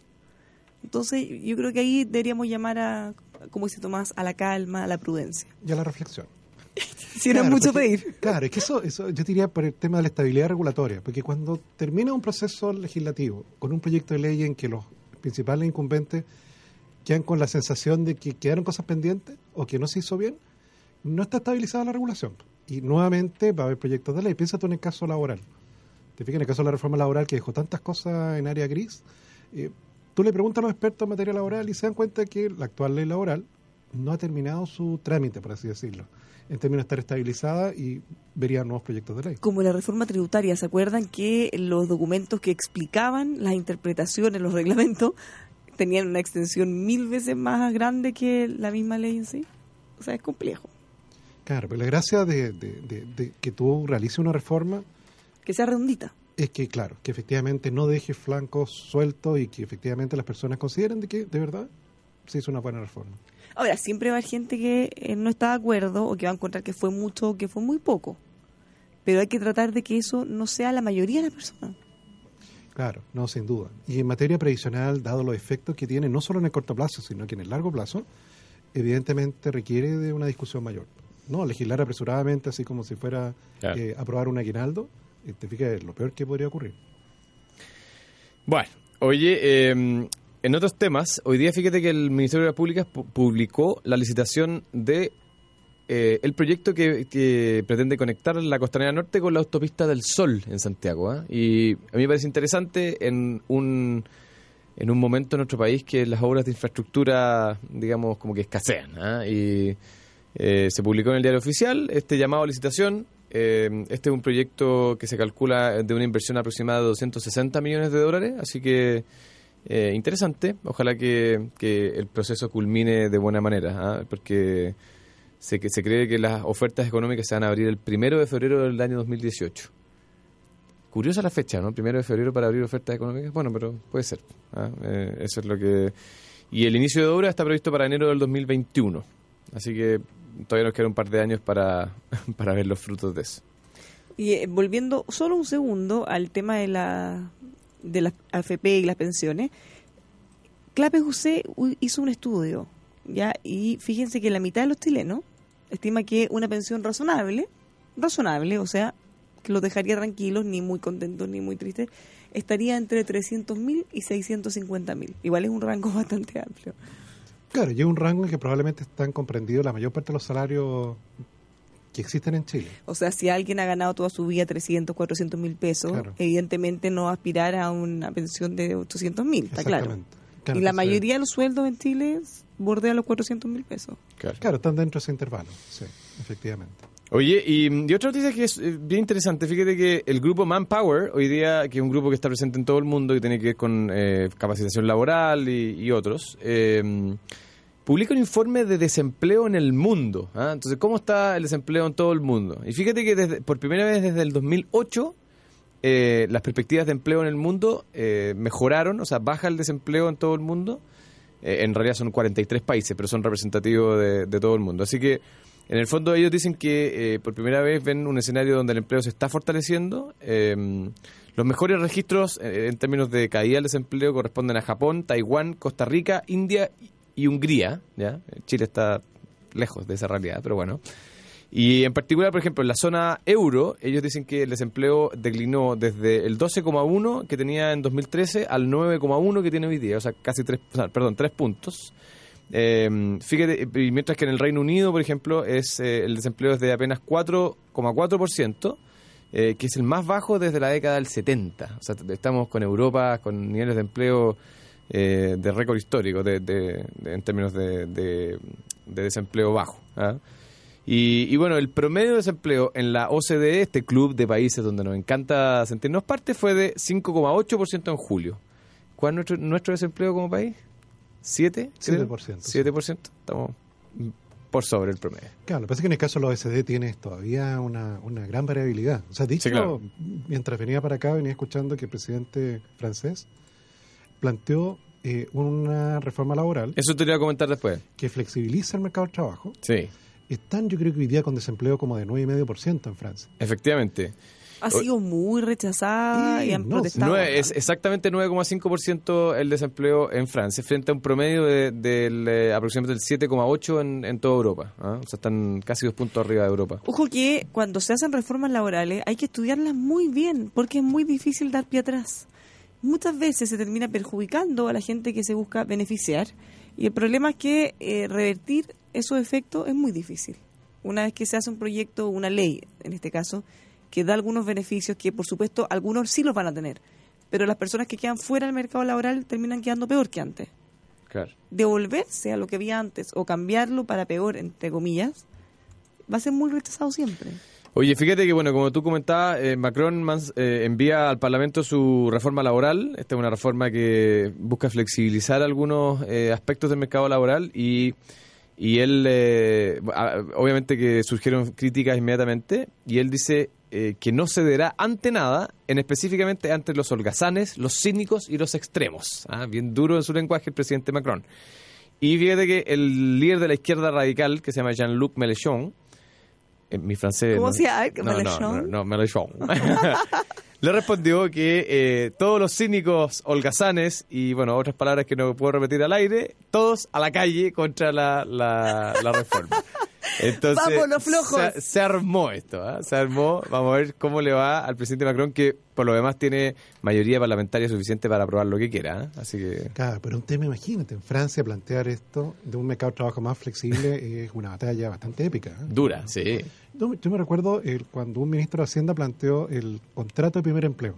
Speaker 1: Entonces, yo creo que ahí deberíamos llamar a, como dice Tomás, a la calma, a la prudencia.
Speaker 3: Y a la reflexión.
Speaker 1: Si
Speaker 3: Claro,
Speaker 1: mucho
Speaker 3: porque-
Speaker 1: pedir.
Speaker 3: Claro, es que eso, eso yo diría por el tema de la estabilidad regulatoria, porque cuando termina un proceso legislativo con un proyecto de ley en que los principales incumbentes quedan con la sensación de que quedaron cosas pendientes o que no se hizo bien, no está estabilizada la regulación. Y nuevamente va a haber proyectos de ley. Piensa tú en el caso laboral. Te fijas en el caso de la reforma laboral que dejó tantas cosas en área gris. eh, tú le preguntas a los expertos en materia laboral y se dan cuenta que la actual ley laboral no ha terminado su trámite, por así decirlo, en términos de estar estabilizada y vería nuevos proyectos de ley.
Speaker 1: Como la reforma tributaria, ¿se acuerdan que los documentos que explicaban las interpretaciones, los reglamentos, tenían una extensión mil veces más grande que la misma ley en sí? O sea, es complejo.
Speaker 3: Claro, pero la gracia de, de- de- de que tú realices una reforma
Speaker 1: Que sea redondita.
Speaker 3: es que, claro, que efectivamente no deje flancos sueltos y que efectivamente las personas consideren de que de verdad se hizo una buena reforma.
Speaker 1: Ahora, siempre va a haber gente que eh, no está de acuerdo o que va a encontrar que fue mucho o que fue muy poco. Pero hay que tratar de que eso no sea la mayoría de las personas.
Speaker 3: Claro, no, sin duda. Y en materia previsional, dado los efectos que tiene, no solo en el corto plazo, sino que en el largo plazo, evidentemente requiere de una discusión mayor. No, legislar apresuradamente, así como si fuera
Speaker 2: Claro.
Speaker 3: eh, aprobar un aguinaldo, te fijas, es lo peor que podría ocurrir.
Speaker 2: Bueno, oye, eh, en otros temas, hoy día fíjate que el Ministerio de las Públicas pu- publicó la licitación de eh, el proyecto que, pretende conectar la costanera norte con la autopista del Sol en Santiago. ¿ah? Y a mí me parece interesante en un en un momento en nuestro país que las obras de infraestructura, digamos, como que escasean. ¿ah? Y eh, se publicó en el diario oficial este llamado a licitación. Eh, este es un proyecto que se calcula de una inversión aproximada de 260 millones de dólares, así que eh, interesante. Ojalá que, que el proceso culmine de buena manera, ¿ah? porque se, que se cree que las ofertas económicas se van a abrir el primero de febrero del año 2018. Curiosa la fecha, ¿no? Primero de febrero para abrir ofertas económicas. Bueno, pero puede ser. ¿ah? Eh, eso es lo que. Y el inicio de obra está previsto para enero del 2021. Así que todavía nos queda un par de años para, para ver los frutos de eso.
Speaker 1: Y eh, volviendo solo un segundo al tema de la de las AFP y las pensiones, Clape José u- hizo un estudio, ya y fíjense que la mitad de los chilenos estima que una pensión razonable, razonable, o sea, que los dejaría tranquilos, ni muy contentos ni muy tristes, estaría entre 300.000 y 650.000. Igual es un rango bastante amplio.
Speaker 3: Claro, y es un rango en que probablemente están comprendidos la mayor parte de los salarios que existen en Chile.
Speaker 1: O sea, si alguien ha ganado toda su vida 300, 400 mil pesos,
Speaker 3: Claro.
Speaker 1: evidentemente no va a aspirar a una pensión de 800 mil, está claro. Y la mayoría de los sueldos en Chile bordea los 400 mil pesos.
Speaker 2: Claro.
Speaker 3: Claro, están dentro de ese intervalo, sí, efectivamente.
Speaker 2: Oye, y, y otra noticia que es eh, bien interesante, fíjate que el grupo Manpower, hoy día, que es un grupo que está presente en todo el mundo, que tiene que ver con eh, capacitación laboral y, y otros, eh, publica un informe de desempleo en el mundo. ¿ah? Entonces, ¿cómo está el desempleo en todo el mundo? Y fíjate que desde, por primera vez desde el 2008, eh, las perspectivas de empleo en el mundo eh, mejoraron, o sea, baja el desempleo en todo el mundo. Eh, en realidad son 43 países, pero son representativos de, de todo el mundo. Así que, en el fondo, ellos dicen que eh, por primera vez ven un escenario donde el empleo se está fortaleciendo. Eh, los mejores registros en términos de caída del desempleo corresponden a Japón, Taiwán, Costa Rica, India y Hungría. ¿ya? Chile está lejos de esa realidad, pero bueno. Y en particular, por ejemplo, en la zona euro, ellos dicen que el desempleo declinó desde el 12,1 que tenía en 2013 al 9,1 que tiene hoy día, o sea, casi tres, perdón, tres puntos. Eh, fíjate, mientras que en el Reino Unido, por ejemplo, es eh, el desempleo es de apenas 4,4%, eh, que es el más bajo desde la década del 70. O sea, estamos con Europa con niveles de empleo eh, de récord histórico de, de- de- en términos de, de- de desempleo bajo. ¿ah? Y, y bueno, el promedio de desempleo en la OCDE, este club de países donde nos encanta sentirnos parte, fue de 5,8% en julio. ¿Cuál es nuestro, nuestro desempleo como país? ¿7? creo?
Speaker 3: 7%, sí.
Speaker 2: 7%. Estamos por sobre el promedio.
Speaker 3: Claro, lo que pasa es que en el caso de los SD tienes todavía una, una gran variabilidad. O sea, dicho,
Speaker 2: Sí, claro.
Speaker 3: mientras venía para acá, venía escuchando que el presidente francés planteó eh, una reforma laboral
Speaker 2: Eso te lo a comentar después.
Speaker 3: que flexibiliza el mercado del trabajo.
Speaker 2: Sí,
Speaker 3: Están, yo creo que hoy día con desempleo como de 9,5% en Francia.
Speaker 2: efectivamente.
Speaker 1: Ha sido muy rechazada
Speaker 3: Sí,
Speaker 1: y han
Speaker 3: no,
Speaker 1: protestado.
Speaker 2: Nueve- es
Speaker 1: bastante.
Speaker 2: exactamente 9,5% el desempleo en Francia, frente a un promedio de- del eh, aproximadamente del 7,8% en, en toda Europa. ¿ah? O sea, están casi dos puntos arriba de Europa.
Speaker 1: Ojo que cuando se hacen reformas laborales hay que estudiarlas muy bien porque es muy difícil dar pie atrás. Muchas veces se termina perjudicando a la gente que se busca beneficiar y el problema es que eh, revertir esos efectos es muy difícil. Una vez que se hace un proyecto, una ley en este caso, que da algunos beneficios que por supuesto algunos sí los van a tener, pero las personas que quedan fuera del mercado laboral terminan quedando peor que antes.
Speaker 2: Claro.
Speaker 1: Devolverse a lo que había antes o cambiarlo para peor, entre comillas, va a ser muy rechazado siempre.
Speaker 2: Oye, fíjate que, bueno, como tú comentabas, eh, Macron eh, envía al Parlamento su reforma laboral. Esta es una reforma que busca flexibilizar algunos eh, aspectos del mercado laboral y, y él, eh, obviamente que surgieron críticas inmediatamente y él dice, que no cederá ante nada, en específicamente ante los holgazanes, los cínicos y los extremos. ¿ah? Bien duro en su lenguaje el presidente Macron. Y fíjate que el líder de la izquierda radical, que se llama Jean-Luc Mélenchon, en mi francés...
Speaker 1: ¿Cómo
Speaker 2: no,
Speaker 1: se llama?
Speaker 2: no, no, no, no. Le respondió que eh, todos los cínicos holgazanes y, bueno, otras palabras que no puedo repetir al aire, todos a la calle contra la, la, la reforma. Entonces. Se, se armó esto, ¿ah? se armó. Vamos a ver cómo le va al presidente Macron, que por lo demás tiene mayoría parlamentaria suficiente para aprobar lo que quiera. ¿ah? Así que.
Speaker 3: Claro, pero un tema, imagínate, en Francia plantear esto de un mercado de trabajo más flexible es una batalla bastante épica. ¿eh?
Speaker 2: Dura, sí.
Speaker 3: Yo, yo me recuerdo el, cuando un ministro de Hacienda planteó el contrato de primer empleo.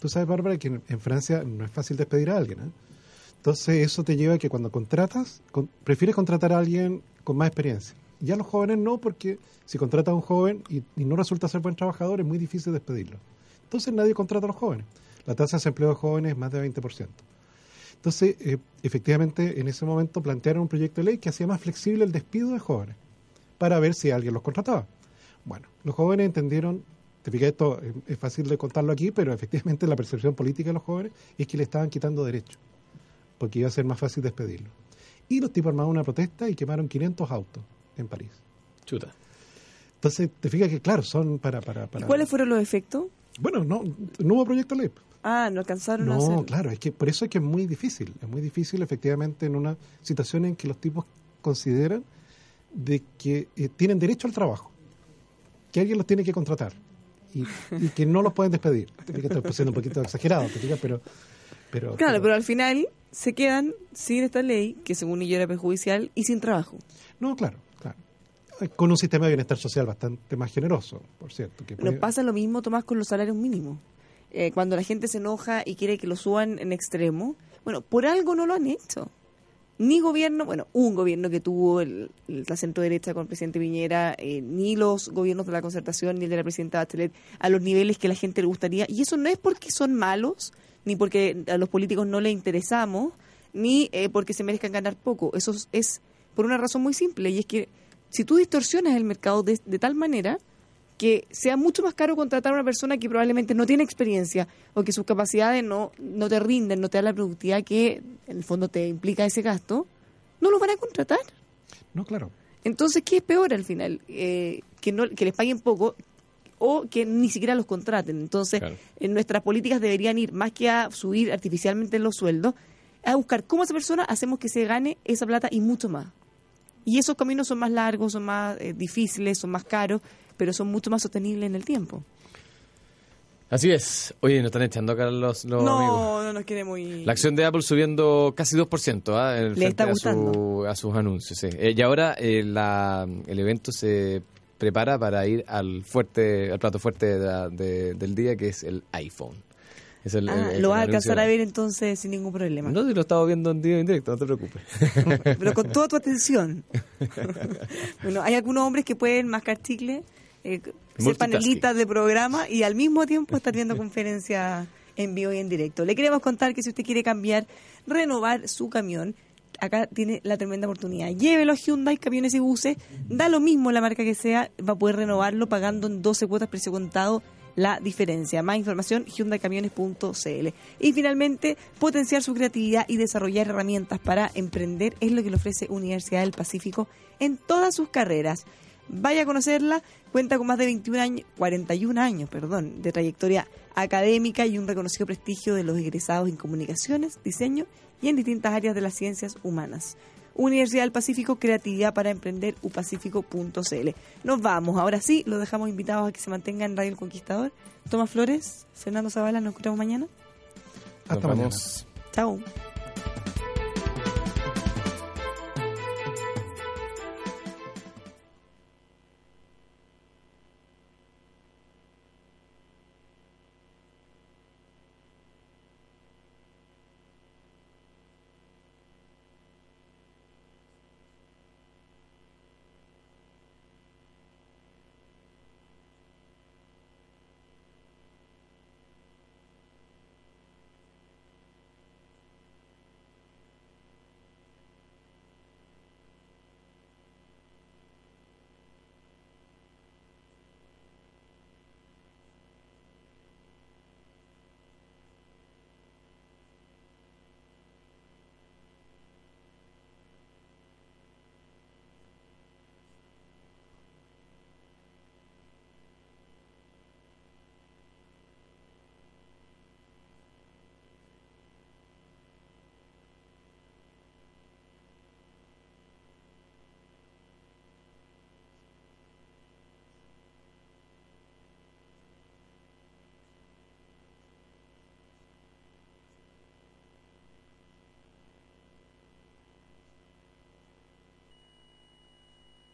Speaker 3: Tú sabes, Bárbara, que en, en Francia no es fácil despedir a alguien. ¿eh? Entonces, eso te lleva a que cuando contratas, con- prefieres contratar a alguien con más experiencia. Ya los jóvenes no, porque si contratas a un joven y, no resulta ser buen trabajador, es muy difícil despedirlo. Entonces, nadie contrata a los jóvenes. La tasa de desempleo de jóvenes es más de 20%. Entonces, eh, efectivamente, en ese momento plantearon un proyecto de ley que hacía más flexible el despido de jóvenes para ver si alguien los contrataba. Bueno, los jóvenes entendieron, te fijas, esto es fácil de contarlo aquí, pero efectivamente la percepción política de los jóvenes es que le estaban quitando derechos, porque iba a ser más fácil despedirlo. Y los tipos armaron una protesta y quemaron 500 autos en París.
Speaker 2: Chuta.
Speaker 3: Entonces, te fijas que, claro, son para... para,
Speaker 1: ¿Y
Speaker 3: para
Speaker 1: cuáles fueron los efectos?
Speaker 3: Bueno, no, no hubo proyecto de ley.
Speaker 1: Ah, no alcanzaron a
Speaker 3: No,
Speaker 1: hacer.
Speaker 3: claro, es que por eso es que es muy difícil. Es muy difícil, efectivamente, en una situación en que los tipos consideran de que eh, tienen derecho al trabajo, que alguien los tiene que contratar y, y que no los pueden despedir. Estoy siendo un poquito exagerado, te fijas, pero, pero,
Speaker 1: Claro, pero al final se quedan sin esta ley, que según ellos era perjudicial, y sin trabajo.
Speaker 3: No, claro. Con un sistema de bienestar social bastante más generoso, por cierto. Que
Speaker 1: Nos
Speaker 3: puede-
Speaker 1: pasa lo mismo, Tomás, con los salarios mínimos. Eh, cuando la gente se enoja y quiere que lo suban en extremo, bueno, por algo no lo han hecho. Ni gobierno, bueno, un gobierno que tuvo el, la centro derecha con el presidente Piñera, eh, ni los gobiernos de la concertación, ni el de la presidenta Bachelet, a los niveles que la gente le gustaría. Y eso no es porque son malos, ni porque a los políticos no les interesamos, ni eh, porque se merezcan ganar poco. Eso es, es por una razón muy simple, y es que si tú distorsionas el mercado de, de tal manera que sea mucho más caro contratar a una persona que probablemente no tiene experiencia o que sus capacidades no, no te rinden, no te dan la productividad que en el fondo te implica ese gasto, no lo van a contratar.
Speaker 3: No, claro.
Speaker 1: Entonces, ¿qué es peor al final? Eh, que, no, que les paguen poco o que ni siquiera los contraten. Entonces,
Speaker 2: Claro.
Speaker 1: en nuestras políticas deberían ir más que a subir artificialmente los sueldos, a buscar cómo esa persona hacemos que se gane esa plata y mucho más. Y esos caminos son más largos, son más eh, difíciles, son más caros, pero son mucho más sostenibles en el tiempo.
Speaker 2: Así es. Oye, nos están echando acá los, los amigos.
Speaker 1: no, no nos queremos ir.
Speaker 2: La acción de Apple subiendo casi 2% ¿ah? en
Speaker 1: Le está
Speaker 2: a, su-
Speaker 1: gustando.
Speaker 2: a sus anuncios. sí. Eh, y ahora eh, la, el evento se prepara para ir al fuerte al plato fuerte de la- de- del día, que es el iPhone. Es el-
Speaker 1: Ah,
Speaker 2: el-
Speaker 1: lo vas a alcanzar a ver entonces sin ningún problema.
Speaker 2: No, si lo estaba viendo en día en directo, no te preocupes.
Speaker 1: pero con toda tu atención. bueno, hay algunos hombres que pueden mascar chicle, eh, ser panelistas de programa y al mismo tiempo estar viendo conferencias en vivo y en directo. Le queremos contar que si usted quiere cambiar, renovar su camión, acá tiene la tremenda oportunidad. Llévelo a Hyundai, camiones y buses, da lo mismo la marca que sea, va a poder renovarlo pagando en 12 cuotas precio contado la diferencia. Más información, hyundaicamiones.cl. Y finalmente, potenciar su creatividad y desarrollar herramientas para emprender es lo que le ofrece Universidad del Pacífico en todas sus carreras. Vaya a conocerla, cuenta con más de 21 años, 41 años perdón, de trayectoria académica y un reconocido prestigio de los egresados en comunicaciones, diseño y en distintas áreas de las ciencias humanas. Universidad del Pacífico, creatividad para emprender, upacífico.cl. Nos vamos, ahora sí, los dejamos invitados a que se mantengan en Radio El Conquistador. Tomás Flores, Fernando Zavala, nos encontramos mañana.
Speaker 3: Hasta mañana.
Speaker 1: Chao.